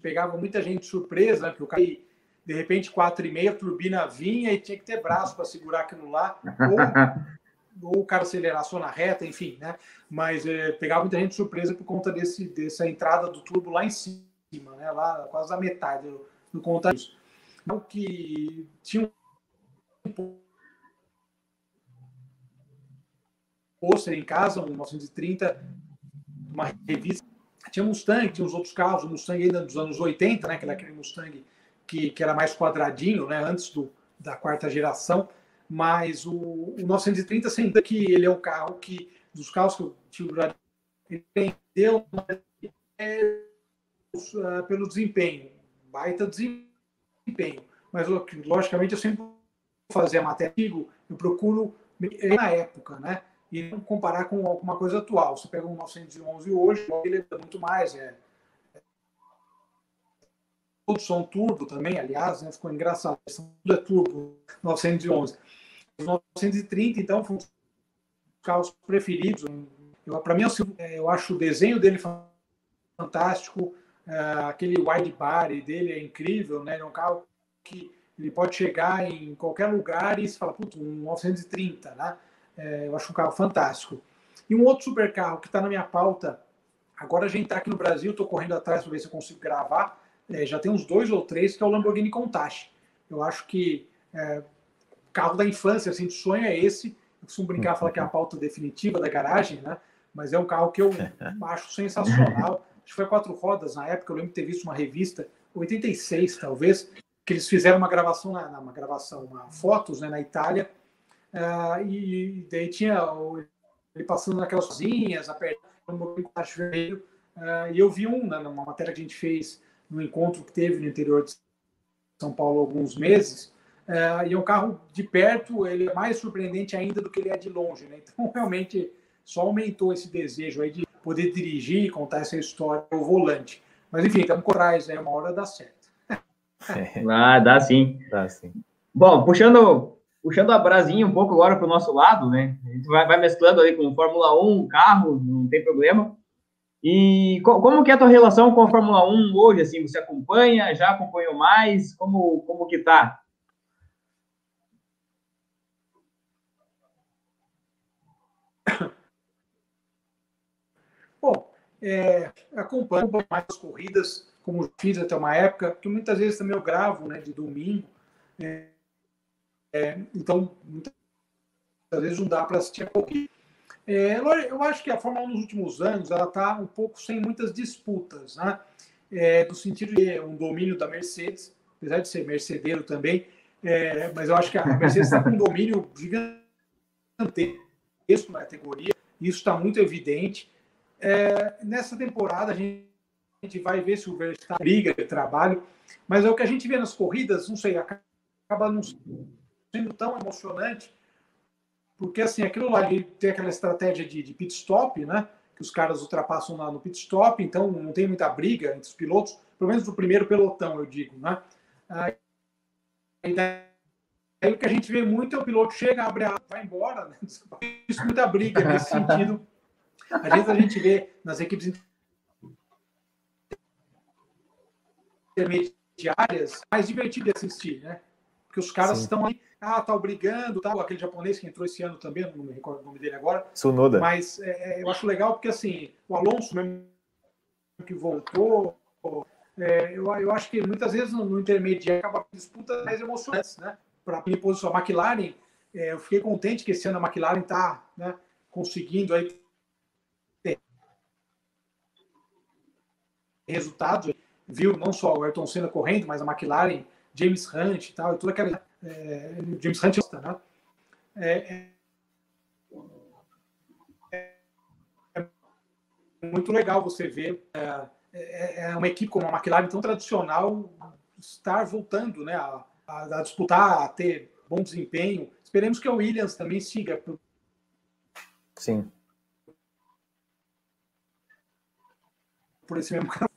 Pegava muita gente surpresa, né, porque o cara de repente 4,5 a turbina vinha e tinha que ter braço para segurar aquilo lá, ou ou o cara acelerar na reta, enfim, né? Mas é, pegava muita gente surpresa por conta desse, dessa entrada do turbo lá em cima, né? Lá quase a metade do conta disso. Então, que tinha um pôster em casa, um 1930, uma revista. Tinha Mustang, tinha os outros carros, o Mustang ainda dos anos 80, né? Que era aquele Mustang que, que era mais quadradinho, né? Antes do, da quarta geração. Mas o, o 930, sem dúvida que ele é um carro que, dos carros que eu tive, ele vendeu é, é, pelo desempenho, baita desempenho. Mas, logicamente, eu sempre fazer a matéria, eu procuro na época, né? E não comparar com alguma coisa atual. Você pega um 911 hoje, ele é muito mais. É, todos são turbo também, aliás, né? ficou engraçado. Tudo é turbo, 911. 930, então, foram os carros preferidos. Para mim, é, eu acho o desenho dele fantástico, é, aquele wide body dele é incrível, né? É um carro que ele pode chegar em qualquer lugar e se fala, putz, um 930, né? É, eu acho um carro fantástico. E um outro super carro que está na minha pauta, agora a gente está aqui no Brasil, estou correndo atrás para ver se eu consigo gravar, é, já tem uns dois ou três, que é o Lamborghini Countach. Eu acho que é, carro da infância, assim, de sonho é esse. Eu costumo brincar, falar que é a pauta definitiva da garagem, né? Mas é um carro que eu acho sensacional. Acho que foi quatro rodas na época. Eu lembro de ter visto uma revista, 86 talvez, que eles fizeram uma gravação, na, uma gravação, uma fotos né, na Itália. Uh, e daí tinha ele passando naquelas cozinhas, apertando o vermelho. Uh, e eu vi um, né, numa matéria que a gente fez no encontro que teve no interior de São Paulo há alguns meses, é, e é um carro de perto, ele é mais surpreendente ainda do que ele é de longe. Né? Então, realmente, só aumentou esse desejo aí de poder dirigir e contar essa história ao volante. Mas, enfim, estamos com atrás, é uma hora dá certo.
ah, dá sim. Dá sim. Bom, puxando, puxando a brasinha um pouco agora para o nosso lado, né? A gente vai, vai mesclando aí com Fórmula 1, carro, não tem problema. E como que é a tua relação com a Fórmula 1 hoje? Assim, você acompanha? Já acompanhou mais? Como, como que tá?
Bom, é, acompanho mais as corridas, como fiz até uma época, que muitas vezes também eu gravo, né, de domingo. É, é, então, muitas vezes não dá para assistir a corrida. É, eu acho que a Fórmula 1 nos últimos anos ela está um pouco sem muitas disputas, né? É, no sentido de um domínio da Mercedes, apesar de ser mercedeiro também, é, mas eu acho que a Mercedes está com um domínio gigantesco na categoria, isso está muito evidente. É, nessa temporada a gente, gente, vai ver se o Verstappen briga de trabalho, mas é o que a gente vê nas corridas, não sei, acaba não sendo tão emocionante porque assim, aquilo lá de ter aquela estratégia de, de pit stop, né? Que os caras ultrapassam lá no pit stop, então não tem muita briga entre os pilotos, pelo menos no primeiro pelotão, eu digo, né? Aí, aí o que a gente vê muito é o piloto chega, abre a vai embora, né? Isso muita briga nesse sentido. Às vezes a gente vê nas equipes intermediárias mais divertido de assistir, né? Porque os caras Sim. estão aí ah, tá obrigando, tal, aquele japonês que entrou esse ano também, não me recordo o nome dele agora.
Sunoda.
Mas é, é, eu acho legal porque, assim, o Alonso mesmo que voltou, é, eu, eu acho que muitas vezes no, no intermediário acaba disputas mais emocionantes, né? Para mim, posição, a McLaren, é, eu fiquei contente que esse ano a McLaren está né, conseguindo aí ter resultados, viu não só o Ayrton Senna correndo, mas a McLaren, James Hunt e tal, e toda aquela é, James Hunt, né? É, é, é, muito legal você ver é, é, é, uma equipe como a McLaren tão tradicional estar voltando né, a, a, a, disputar, a ter bom desempenho. Esperemos que a Williams também siga.
Sim.
Por esse mesmo caminho.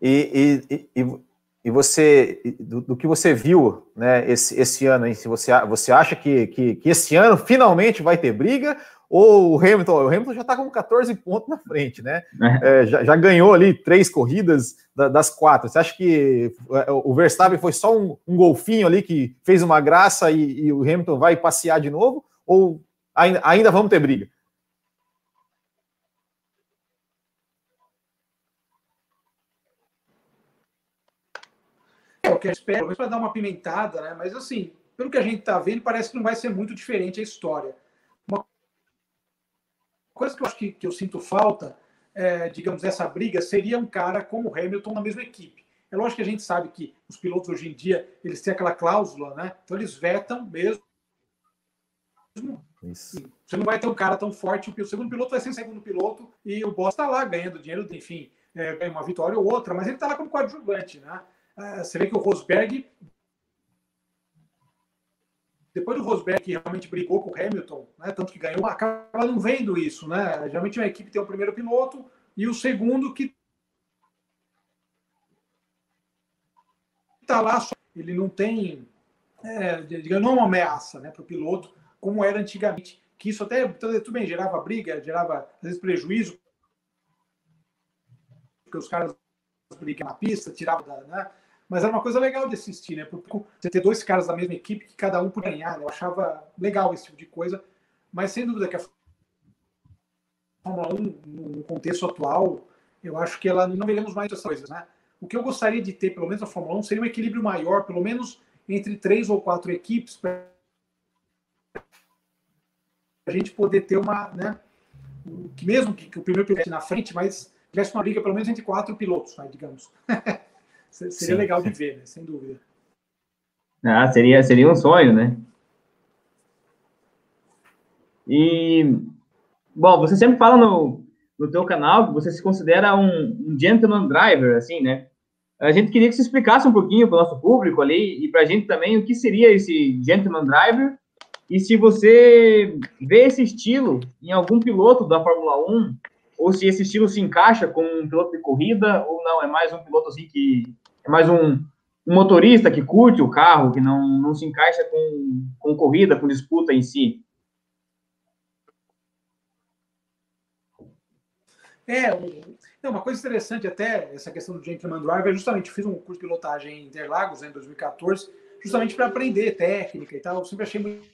E, e, e, e você, do, do, que você viu né, esse, esse ano, hein, se você, você acha que, que, que, esse ano finalmente vai ter briga, ou o Hamilton, o Hamilton já está com 14 pontos na frente, né? É. É, já, já, ganhou ali três corridas da, das quatro. Você acha que é, o Verstappen foi só um, um golfinho ali que fez uma graça e, e, o Hamilton vai passear de novo? Ou ainda, ainda vamos ter briga?
Que eu espero, para dar uma pimentada, né? Mas assim, pelo que a gente está vendo, parece que não vai ser muito diferente a história. Uma coisa que eu acho que, que eu sinto falta, é, digamos, dessa briga, seria um cara como o Hamilton na mesma equipe. É lógico que a gente sabe que os pilotos hoje em dia, eles têm aquela cláusula, né? Então eles vetam mesmo. Isso. Você não vai ter um cara tão forte, o segundo piloto vai ser o segundo piloto e o Boss está lá ganhando dinheiro, enfim, é, ganha uma vitória ou outra, mas ele está lá como coadjuvante, né? É, você vê que o Rosberg, depois do Rosberg que realmente brigou com o Hamilton, né, tanto que ganhou, acaba não vendo isso, né? Geralmente uma equipe tem o primeiro piloto e o segundo que está lá, ele não tem, é, digamos, não é uma ameaça né, para o piloto, como era antigamente. Que isso até, tudo bem, gerava briga, gerava, às vezes, prejuízo, porque os caras brigam na pista, tiravam da. Né? Mas era uma coisa legal de assistir, né? Você ter dois caras da mesma equipe que cada um podia ganhar, né? eu achava legal esse tipo de coisa, mas sem dúvida que a Fórmula 1, no contexto atual, eu acho que ela não veremos mais essas coisas, né? O que eu gostaria de ter, pelo menos na Fórmula 1, seria um equilíbrio maior, pelo menos entre três ou quatro equipes, para a gente poder ter uma. Né, que mesmo que, que o primeiro piloto na frente, mas tivesse uma briga pelo menos entre quatro pilotos, né, digamos. seria Sim. legal de ver, né, sem dúvida.
Ah, seria, seria um sonho, né? E, bom, você sempre fala no, no teu canal que você se considera um, um gentleman driver, assim, né? A gente queria que você explicasse um pouquinho para o nosso público ali e para a gente também o que seria esse gentleman driver e se você vê esse estilo em algum piloto da Fórmula 1 ou se esse estilo se encaixa com um piloto de corrida ou não, é mais um piloto assim que é mais um, um motorista que curte o carro, que não, não se encaixa com, com corrida, com disputa em si.
É, não, uma coisa interessante até, essa questão do Gentleman Driver, justamente fiz um curso de pilotagem em Interlagos né, em 2014, justamente para aprender técnica e tal. Eu sempre achei muito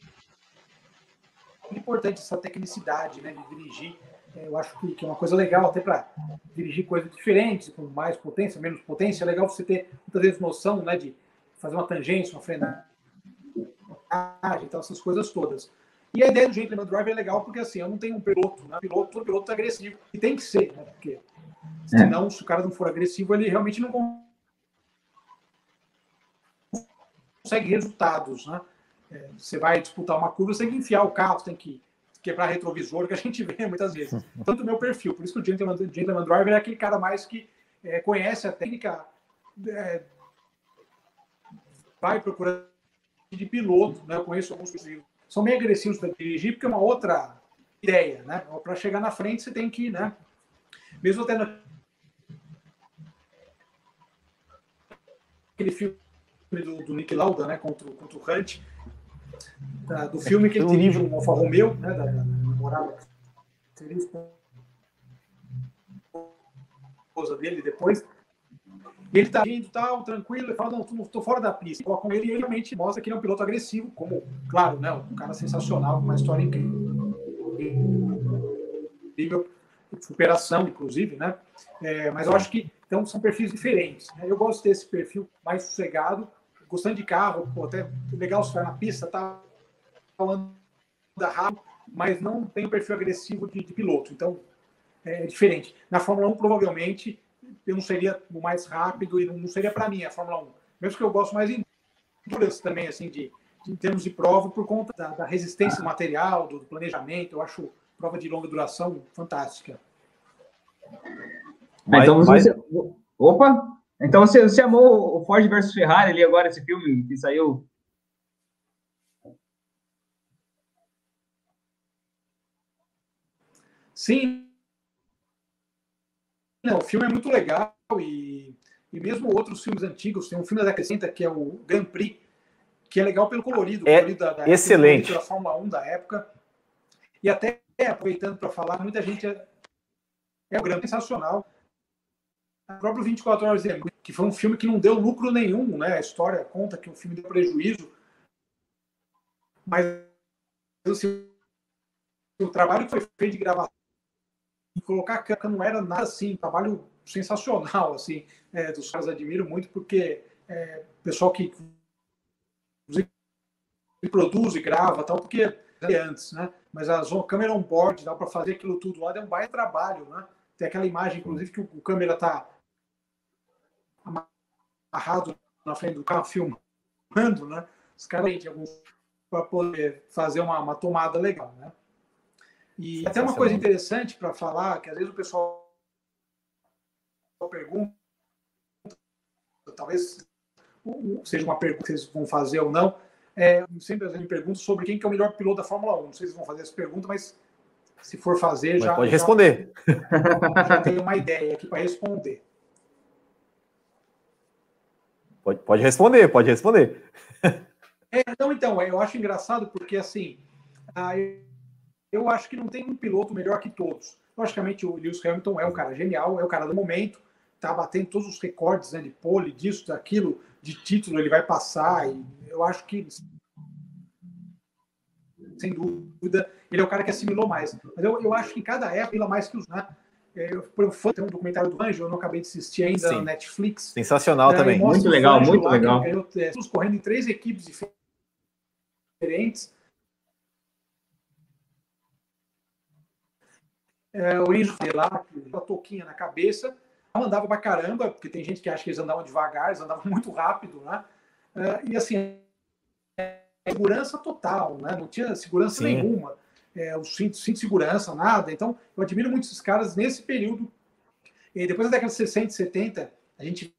importante essa tecnicidade né, de dirigir. É, eu acho que é uma coisa legal até para dirigir coisas diferentes, com mais potência, menos potência. É legal você ter muitas vezes noção né, de fazer uma tangência, uma frenagem, então essas coisas todas. E a ideia do Gentleman Driver é legal porque assim, eu não tenho um piloto, né? piloto, todo piloto é agressivo. E tem que ser, né? Porque é. senão, se o cara não for agressivo, ele realmente não consegue resultados, né? É, você vai disputar uma curva, você tem que enfiar o carro, você tem que quebrar retrovisor, que a gente vê muitas vezes. Tanto meu perfil. Por isso que o Gentleman, Gentleman Driver é aquele cara mais que é, conhece a técnica, é, vai procurar de piloto, né? Eu conheço alguns são meio agressivos para dirigir, porque é uma outra ideia, né? Para chegar na frente, você tem que, né? Mesmo até aquele filme do, do Nick Lauda, né? Contra, contra o Hunt, da, do filme que ele dirige um Alfa Romeo, né? Da, da namorada, seria esposa dele depois. E ele tá indo tal, tranquilo, ele fala, não, tô, tô fora da pista. Coloca com ele e ele realmente mostra que ele é um piloto agressivo, como, claro, né, um cara sensacional, com uma história incrível. Superação, inclusive, né? É, mas eu acho que então, são perfis diferentes. Né? Eu gosto desse perfil mais sossegado, gostando de carro, pô, até legal se na pista, tá falando da rádio, mas não tem um perfil agressivo de, de piloto. Então, é diferente. Na Fórmula 1, provavelmente, eu não seria o mais rápido e não seria para mim a Fórmula 1. Mesmo que eu gosto mais de endurance também, assim, de, de, em termos de prova, por conta da, da resistência do material, do, do, planejamento. Eu acho prova de longa duração fantástica.
Mas, então você. Mas... Opa! Então você, você amou o Ford versus Ferrari ali agora, esse filme que saiu
Sim, não, o filme é muito legal e, e mesmo outros filmes antigos, tem um filme da década 60 que é o Grand Prix, que é legal pelo colorido,
é
colorido
da, da excelente.
da Fórmula 1 da época. E até aproveitando para falar, muita gente é, é um grande sensacional. O próprio 24 Horas de que foi um filme que não deu lucro nenhum, né? A história conta que o filme deu prejuízo. Mas assim, o trabalho que foi feito de gravação e colocar a câmera não era nada assim, um trabalho sensacional, assim, é, dos caras admiro muito, porque é, pessoal que produz e grava, tal, porque é antes, né? Mas a câmera on board, dá para fazer aquilo tudo lá, é um baita trabalho, né? Tem aquela imagem, inclusive, que o câmera está amarrado na frente do carro filmando, né? Os caras alguns para poder fazer uma, uma, tomada legal, né? E até uma coisa interessante para falar, que às vezes o pessoal pergunta, talvez seja uma pergunta que vocês vão fazer ou não, é, sempre me pergunto sobre quem que é o melhor piloto da Fórmula 1. Não sei se vão fazer essa pergunta, mas se for fazer, mas já.
Pode responder.
Já, já tenho uma ideia aqui para responder.
Pode, pode responder, pode responder.
É, não, então, eu acho engraçado porque, assim, eu acho que não tem um piloto melhor que todos. Logicamente, o Lewis Hamilton é um cara genial, é o cara do momento, tá batendo todos os recordes né, de pole, disso, daquilo, de título, ele vai passar. E eu acho que, sem dúvida, ele é o cara que assimilou mais. Mas eu, eu acho que cada época ele mais que os. Né? É, eu fui um fã, tem um documentário do Anjo, eu não acabei de assistir ainda Sim. na Netflix.
Sensacional é, também.
Muito legal, muito legal.
Ganhou, é, correndo em três equipes diferentes. É, o Enzo lá, com a touquinha na cabeça, andava pra caramba, porque tem gente que acha que eles andavam devagar, eles andavam muito rápido, né? Uh, e assim, é, segurança total, né? Não tinha segurança Sim. nenhuma. É, o cinto, cinto de segurança, nada. Então, eu admiro muito esses caras nesse período. E depois da década de 60 e 70, a gente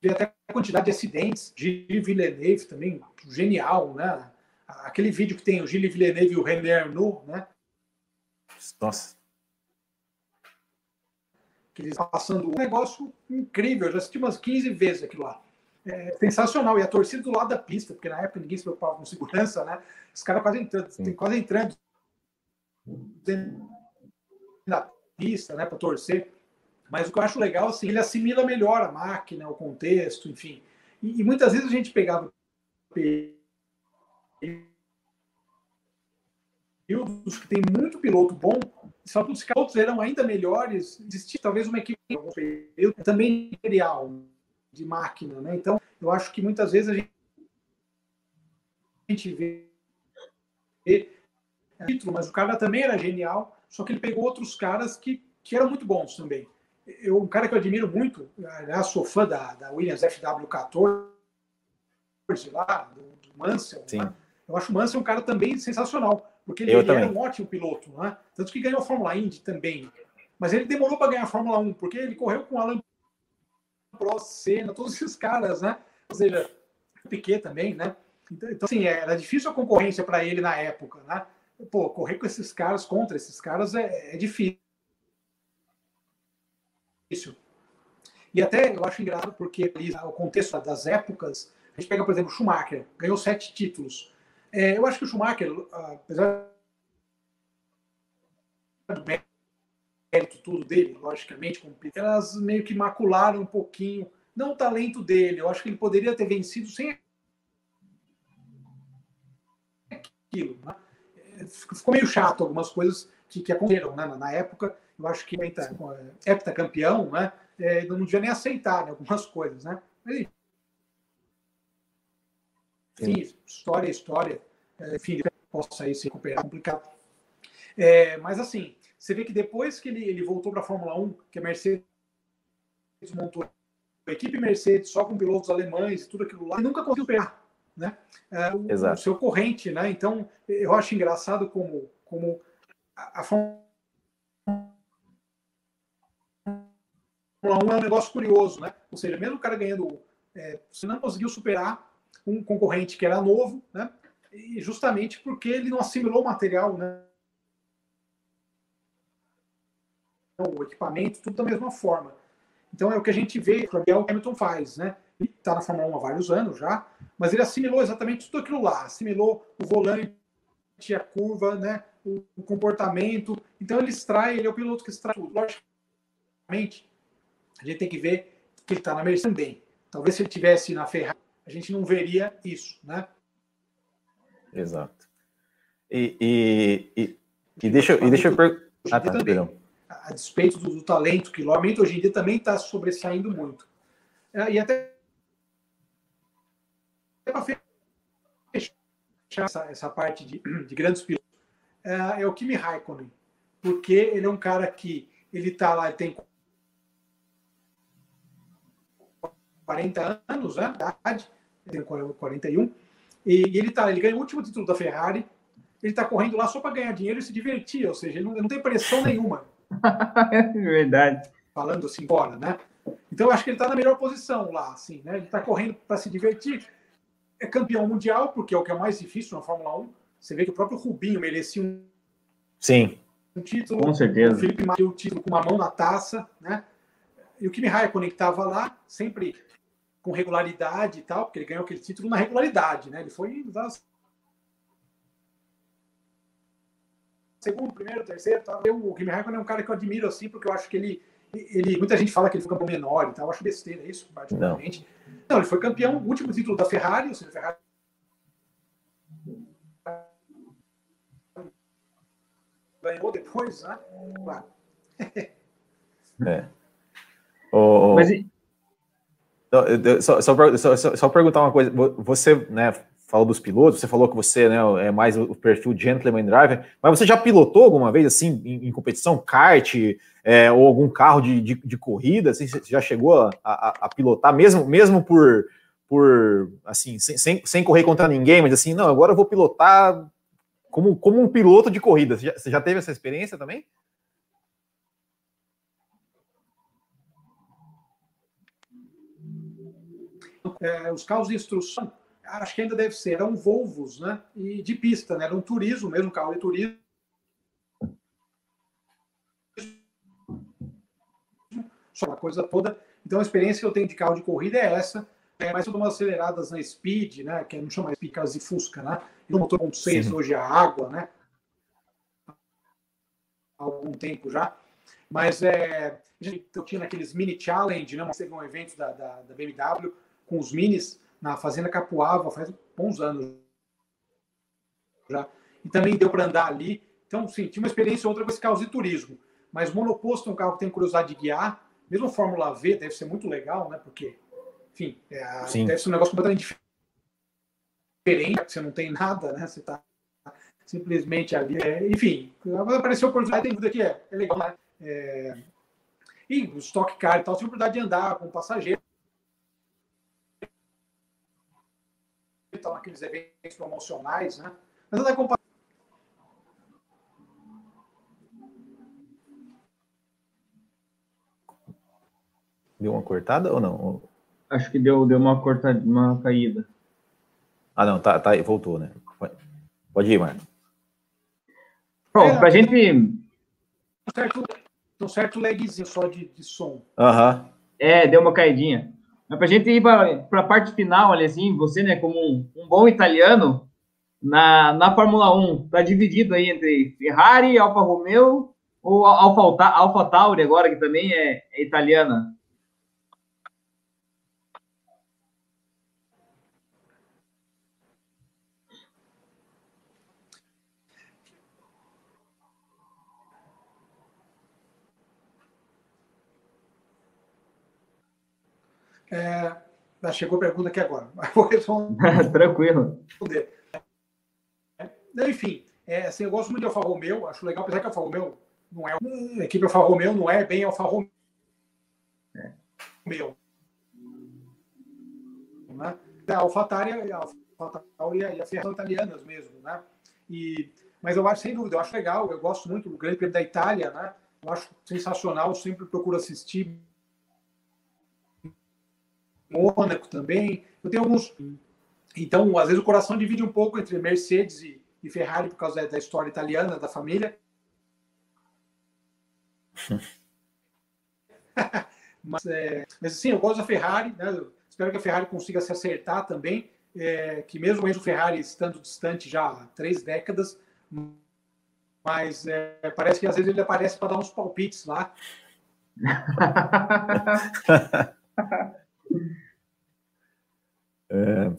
vê até a quantidade de acidentes. Gilles Villeneuve também, genial, né? Aquele vídeo que tem o Gilles Villeneuve e o René Arnoux, né?
Nossa
que eles passando um negócio incrível. Eu já assisti umas 15 vezes aquilo lá. É sensacional. E a torcida do lado da pista, porque na época ninguém se preocupava com segurança, né? Os caras quase entrando, quase entrando na pista, né, para torcer. Mas o que eu acho legal, assim, ele assimila melhor a máquina, o contexto, enfim. E, e muitas vezes a gente pegava períodos que tem muito piloto bom, só que os outros eram ainda melhores, existia talvez uma equipe também material de máquina, né? Então, eu acho que muitas vezes a gente, a gente vê título, mas o cara também era genial, só que ele pegou outros caras que, que eram muito bons também. Eu, um cara que eu admiro muito, aliás, sou fã da, da Williams FW14 lá, do, do Mansell, né? eu acho o Mansell um cara também sensacional porque ele, ele era um ótimo piloto, né? tanto que ganhou a Fórmula Indy também. Mas ele demorou para ganhar a Fórmula 1, porque ele correu com o Alan Prost, Senna, todos esses caras, né? Ou seja, Piquet também, né? Então, então assim, era difícil a concorrência para ele na época, né? Pô, correr com esses caras, contra esses caras, é, é difícil. E até eu acho engraçado porque o contexto das épocas, a gente pega, por exemplo, Schumacher, ganhou sete títulos. É, eu acho que o Schumacher, apesar do mérito tudo dele, logicamente, como Peter, elas meio que macularam um pouquinho, não o talento dele. Eu acho que ele poderia ter vencido sem aquilo. Né? É, ficou meio chato algumas coisas que, que aconteceram né? na época. Eu acho que heptacampeão, né? É, não devia nem aceitar né? algumas coisas, né? Mas, enfim, história é história. É, enfim, possa aí se recuperar, complicado. É, mas assim, você vê que depois que ele, ele voltou para a Fórmula 1, que a Mercedes montou a equipe Mercedes só com pilotos alemães e tudo aquilo lá, ele nunca conseguiu superar né? É, o, o, seu corrente. Né? Então, eu acho engraçado como, como a, a Fórmula 1 é um negócio curioso, né? Ou seja, mesmo o cara ganhando, é, você não conseguiu superar um concorrente que era novo, né? E justamente porque ele não assimilou o material, né? O equipamento, tudo da mesma forma. Então é o que a gente vê que o Hamilton faz, né? Ele está na Fórmula 1 há vários anos já, mas ele assimilou exatamente tudo aquilo lá, assimilou o volante, a curva, né? O, o comportamento. Então ele extrai, ele é o piloto que extrai tudo. Logicamente, a gente tem que ver que ele está na Mercedes também. Talvez se ele tivesse na Ferrari a gente não veria isso, né?
Exato. E, e, e, e deixa, e deixa eu perguntar. Ah, tá,
a despeito do, do, talento, que normalmente hoje em dia também está sobressaindo muito. É, e até para fechar essa, essa parte de, de grandes pilotos, é, é, o Kimi Raikkonen, porque ele é um cara que ele está lá, ele tem 40 anos, né, idade, tem 41, e, ele tá, ele ganhou o último título da Ferrari, ele está correndo lá só para ganhar dinheiro e se divertir, ou seja, ele não, ele não tem pressão nenhuma.
é verdade.
Falando assim fora, né? Então eu acho que ele está na melhor posição lá, assim, né? Ele está correndo para se divertir. É campeão mundial, porque é o que é mais difícil na Fórmula 1. Você vê que o próprio Rubinho merecia um,
Sim.
um título.
Com certeza.
O Felipe Massa o título com uma mão na taça, né? E o Kimi Raikkonen estava lá, sempre com regularidade e tal, porque ele ganhou aquele título na regularidade, né? Ele foi segundo, primeiro, terceiro. Tal. Eu, o Kimi Raikkonen é um cara que eu admiro assim, porque eu acho que ele, ele muita gente fala que ele foi campeão menor e tal. Eu acho besteira isso, particularmente. Não. Não, ele foi campeão, o último título da Ferrari, ou seja, a Ferrari ganhou depois, né? Claro.
é. Oh, Mas, só, só, só, só, perguntar uma coisa, você, né, falou dos pilotos, você falou que você né, é mais o perfil gentleman driver, mas você já pilotou alguma vez assim em, em competição, kart é, ou algum carro de, de, de, corrida? Assim, você já chegou a, a, a, pilotar, mesmo, mesmo por, por assim, sem, sem, correr contra ninguém, mas assim, não, agora eu vou pilotar como, como um piloto de corrida. Você já, você já teve essa experiência também?
É, os carros de instrução acho que ainda deve ser, eram Volvos, né? E de pista, né? Era um turismo, mesmo carro de turismo. Só uma coisa toda. Então a experiência que eu tenho de carro de corrida é essa. É, mas eu dou umas aceleradas na Speed, né? Que não chama Speed, casa de Fusca, né? E no motor 1.6 hoje a água, né? Há algum tempo já. Mas é, eu tinha naqueles mini challenge, né? Um evento da, da, da BMW com os minis na Fazenda Capuava faz bons anos já. E também deu para andar ali. Então, sim, tinha uma experiência outra com esse carro de turismo. Mas monoposto é um carro que tem curiosidade de guiar. Mesmo Fórmula V deve ser muito legal, né? Porque, enfim, é, deve ser um negócio completamente diferente, você não tem nada, né? Você está simplesmente ali. É, enfim, apareceu a curiosidade, tem dúvida que é, é legal, né? É, e o Stock Car e tal, tem oportunidade de andar com passageiro. Estão naqueles eventos promocionais, né? Mas ela comparar.
Deu uma cortada ou não?
Acho que deu, deu uma cortada, uma caída.
Ah, não, tá, tá, voltou, né? Pode ir, Marco.
Bom, é, pra gente.
Um certo, um certo lagzinho só de, de som.
Aham. Uhum.
É, deu uma caidinha. Mas para a gente ir para a parte final, ali, assim, você, né, como um, um bom italiano, na, na Fórmula 1, está dividido aí entre Ferrari, Alfa Romeo ou Alfa, Alfa Tauri, agora, que também é, é italiana?
É, chegou a pergunta aqui agora. Vou
responder. Tranquilo.
Enfim, é, assim, eu gosto muito de Alfa Romeo, acho legal, apesar que Alfa Romeo não é. A equipe Alfa Romeo não é bem Alfa Romeo. É. Né? A Alfa Tauri, a Alfa Tauri e a Ferrari são italianas mesmo, né? E, mas eu acho, sem dúvida, eu acho legal, eu gosto muito do Grande Prêmio da Itália, né? Eu acho sensacional, sempre procuro assistir Mônaco também. Eu tenho alguns. Então, às vezes, o coração divide um pouco entre Mercedes e, e Ferrari por causa da história italiana da família. mas, é, mas, sim, eu gosto da Ferrari. Né? espero que a Ferrari consiga se acertar também. É, que mesmo o Ferrari estando distante já há três décadas, mas é, parece que às vezes ele aparece para dar uns palpites lá.
É...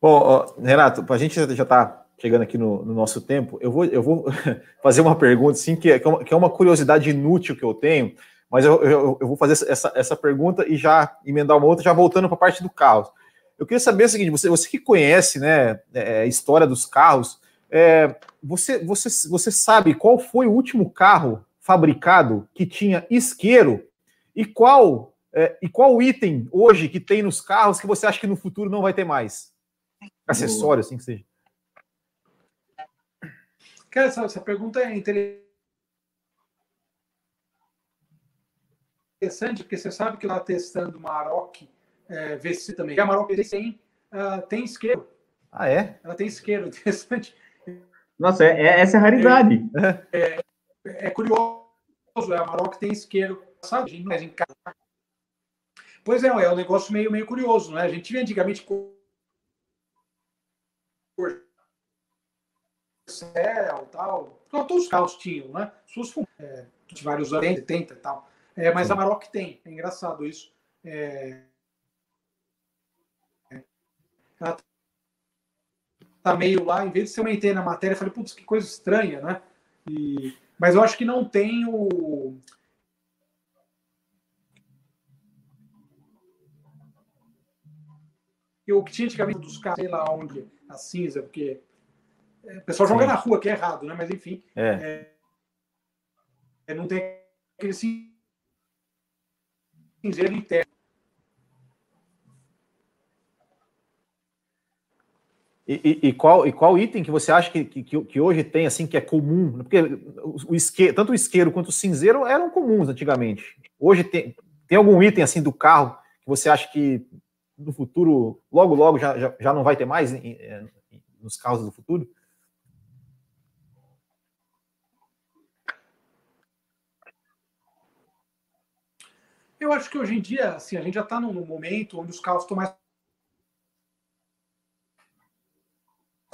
Bom, ó, Renato, a gente já está chegando aqui no, no, nosso tempo. Eu vou, eu vou fazer uma pergunta, sim, que é, que é uma curiosidade inútil que eu tenho, mas eu, eu, eu, vou fazer essa, essa pergunta e já emendar uma outra, já voltando para a parte do carro. eu queria saber o seguinte: você, você que conhece né, é, a história dos carros, é, você, você, você sabe qual foi o último carro fabricado que tinha isqueiro e qual é, e qual item hoje que tem nos carros que você acha que no futuro não vai ter mais? Acessório, assim que seja.
Cara, essa, essa pergunta é interessante, porque você sabe que lá testando uma Aroc é, VC também. E a Aroc VC tem, uh, tem isqueiro.
Ah, é?
Ela tem isqueiro, interessante.
Nossa, é, é, essa é a raridade.
É, é, é curioso, a Amarok tem isqueiro, sabe? Em casa. Pois é, é um negócio meio, meio curioso, né? A gente tinha antigamente céu tal. Todos os carros tinham, né? Suas é, de vários anos, 70 e tal. É, mas a Maroc tem, é engraçado isso. É... Ela tá meio lá, em vez de ser uma entrei na matéria, eu falei, putz, que coisa estranha, né? E... Mas eu acho que não tem o. O que tinha antigamente dos carros, sei lá onde, a cinza, porque é, o pessoal joga Sim. na rua, que é errado, né? Mas enfim. É. É, não tem aquele cinzeiro interno.
E, e, e, qual, e qual item que você acha que, que, que hoje tem, assim, que é comum? Porque o isqueiro, tanto o isqueiro quanto o cinzeiro eram comuns antigamente. Hoje tem, tem algum item, assim, do carro que você acha que no futuro, logo, logo, já, já, já não vai ter mais em, em, nos carros do futuro?
Eu acho que hoje em dia, assim, a gente já está num momento onde os carros estão mais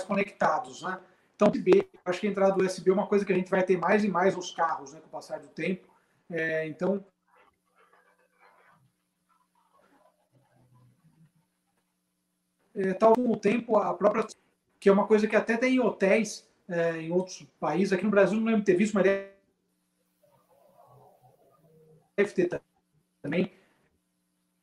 conectados, né? Então, USB, acho que a entrada do USB é uma coisa que a gente vai ter mais e mais nos carros, né, com o passar do tempo. É, então, é, tal com o tempo, a própria, que é uma coisa que até tem em hotéis, é, em outros países, aqui no Brasil não lembro ter visto, mas deve ter também.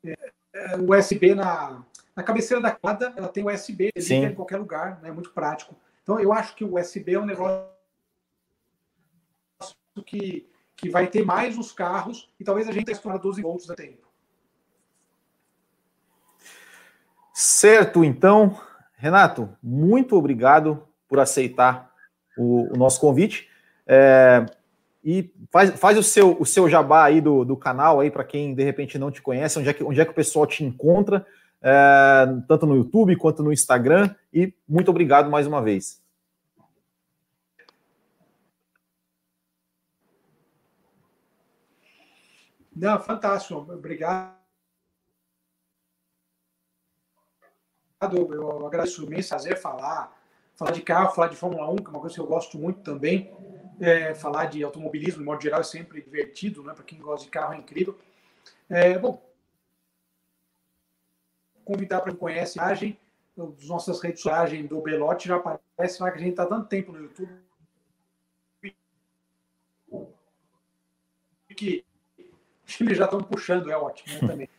É, é USB na, na cabeceira da quadra, ela tem USB, liga em qualquer lugar, né? é muito prático. Então, eu acho que o USB é um negócio que, que vai ter mais nos carros e talvez a gente tenha estourado 12 volts a tempo.
Certo, então, Renato, muito obrigado por aceitar o, o nosso convite. É, e faz, faz o, seu, o seu jabá aí do, do canal aí para quem de repente não te conhece, onde é que, onde é que o pessoal te encontra é, tanto no YouTube quanto no Instagram. E muito obrigado mais uma vez.
Não, fantástico. Obrigado. Eu agradeço imenso fazer falar, falar de carro, falar de Fórmula 1, que é uma coisa que eu gosto muito também. É, falar de automobilismo, de modo geral, é sempre divertido, né? Para quem gosta de carro, é incrível. É, bom, convidar para quem conhece a imagem, as nossas redes sociais do Belote já aparece lá que a gente está dando tempo no YouTube. Que eles já estão puxando, é ótimo né, também.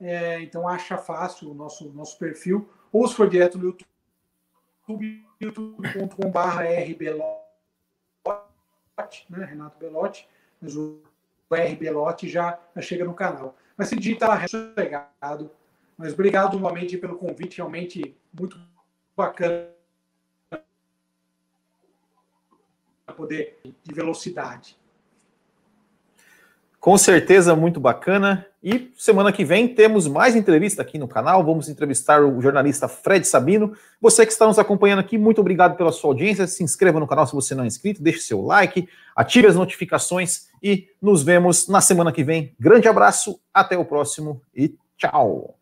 É, então acha fácil o nosso, nosso perfil, ou se for direto no YouTube, youtube.com.br rbelote, né, Renato Belotti, mas o R Belotti já, já chega no canal. Mas se digitar lá, é mas obrigado novamente pelo convite, realmente muito bacana poder de velocidade.
Com certeza, muito bacana. E semana que vem temos mais entrevista aqui no canal. Vamos entrevistar o jornalista Fred Sabino. Você que está nos acompanhando aqui, muito obrigado pela sua audiência. Se inscreva no canal se você não é inscrito, deixe seu like, ative as notificações e nos vemos na semana que vem. Grande abraço, até o próximo e tchau!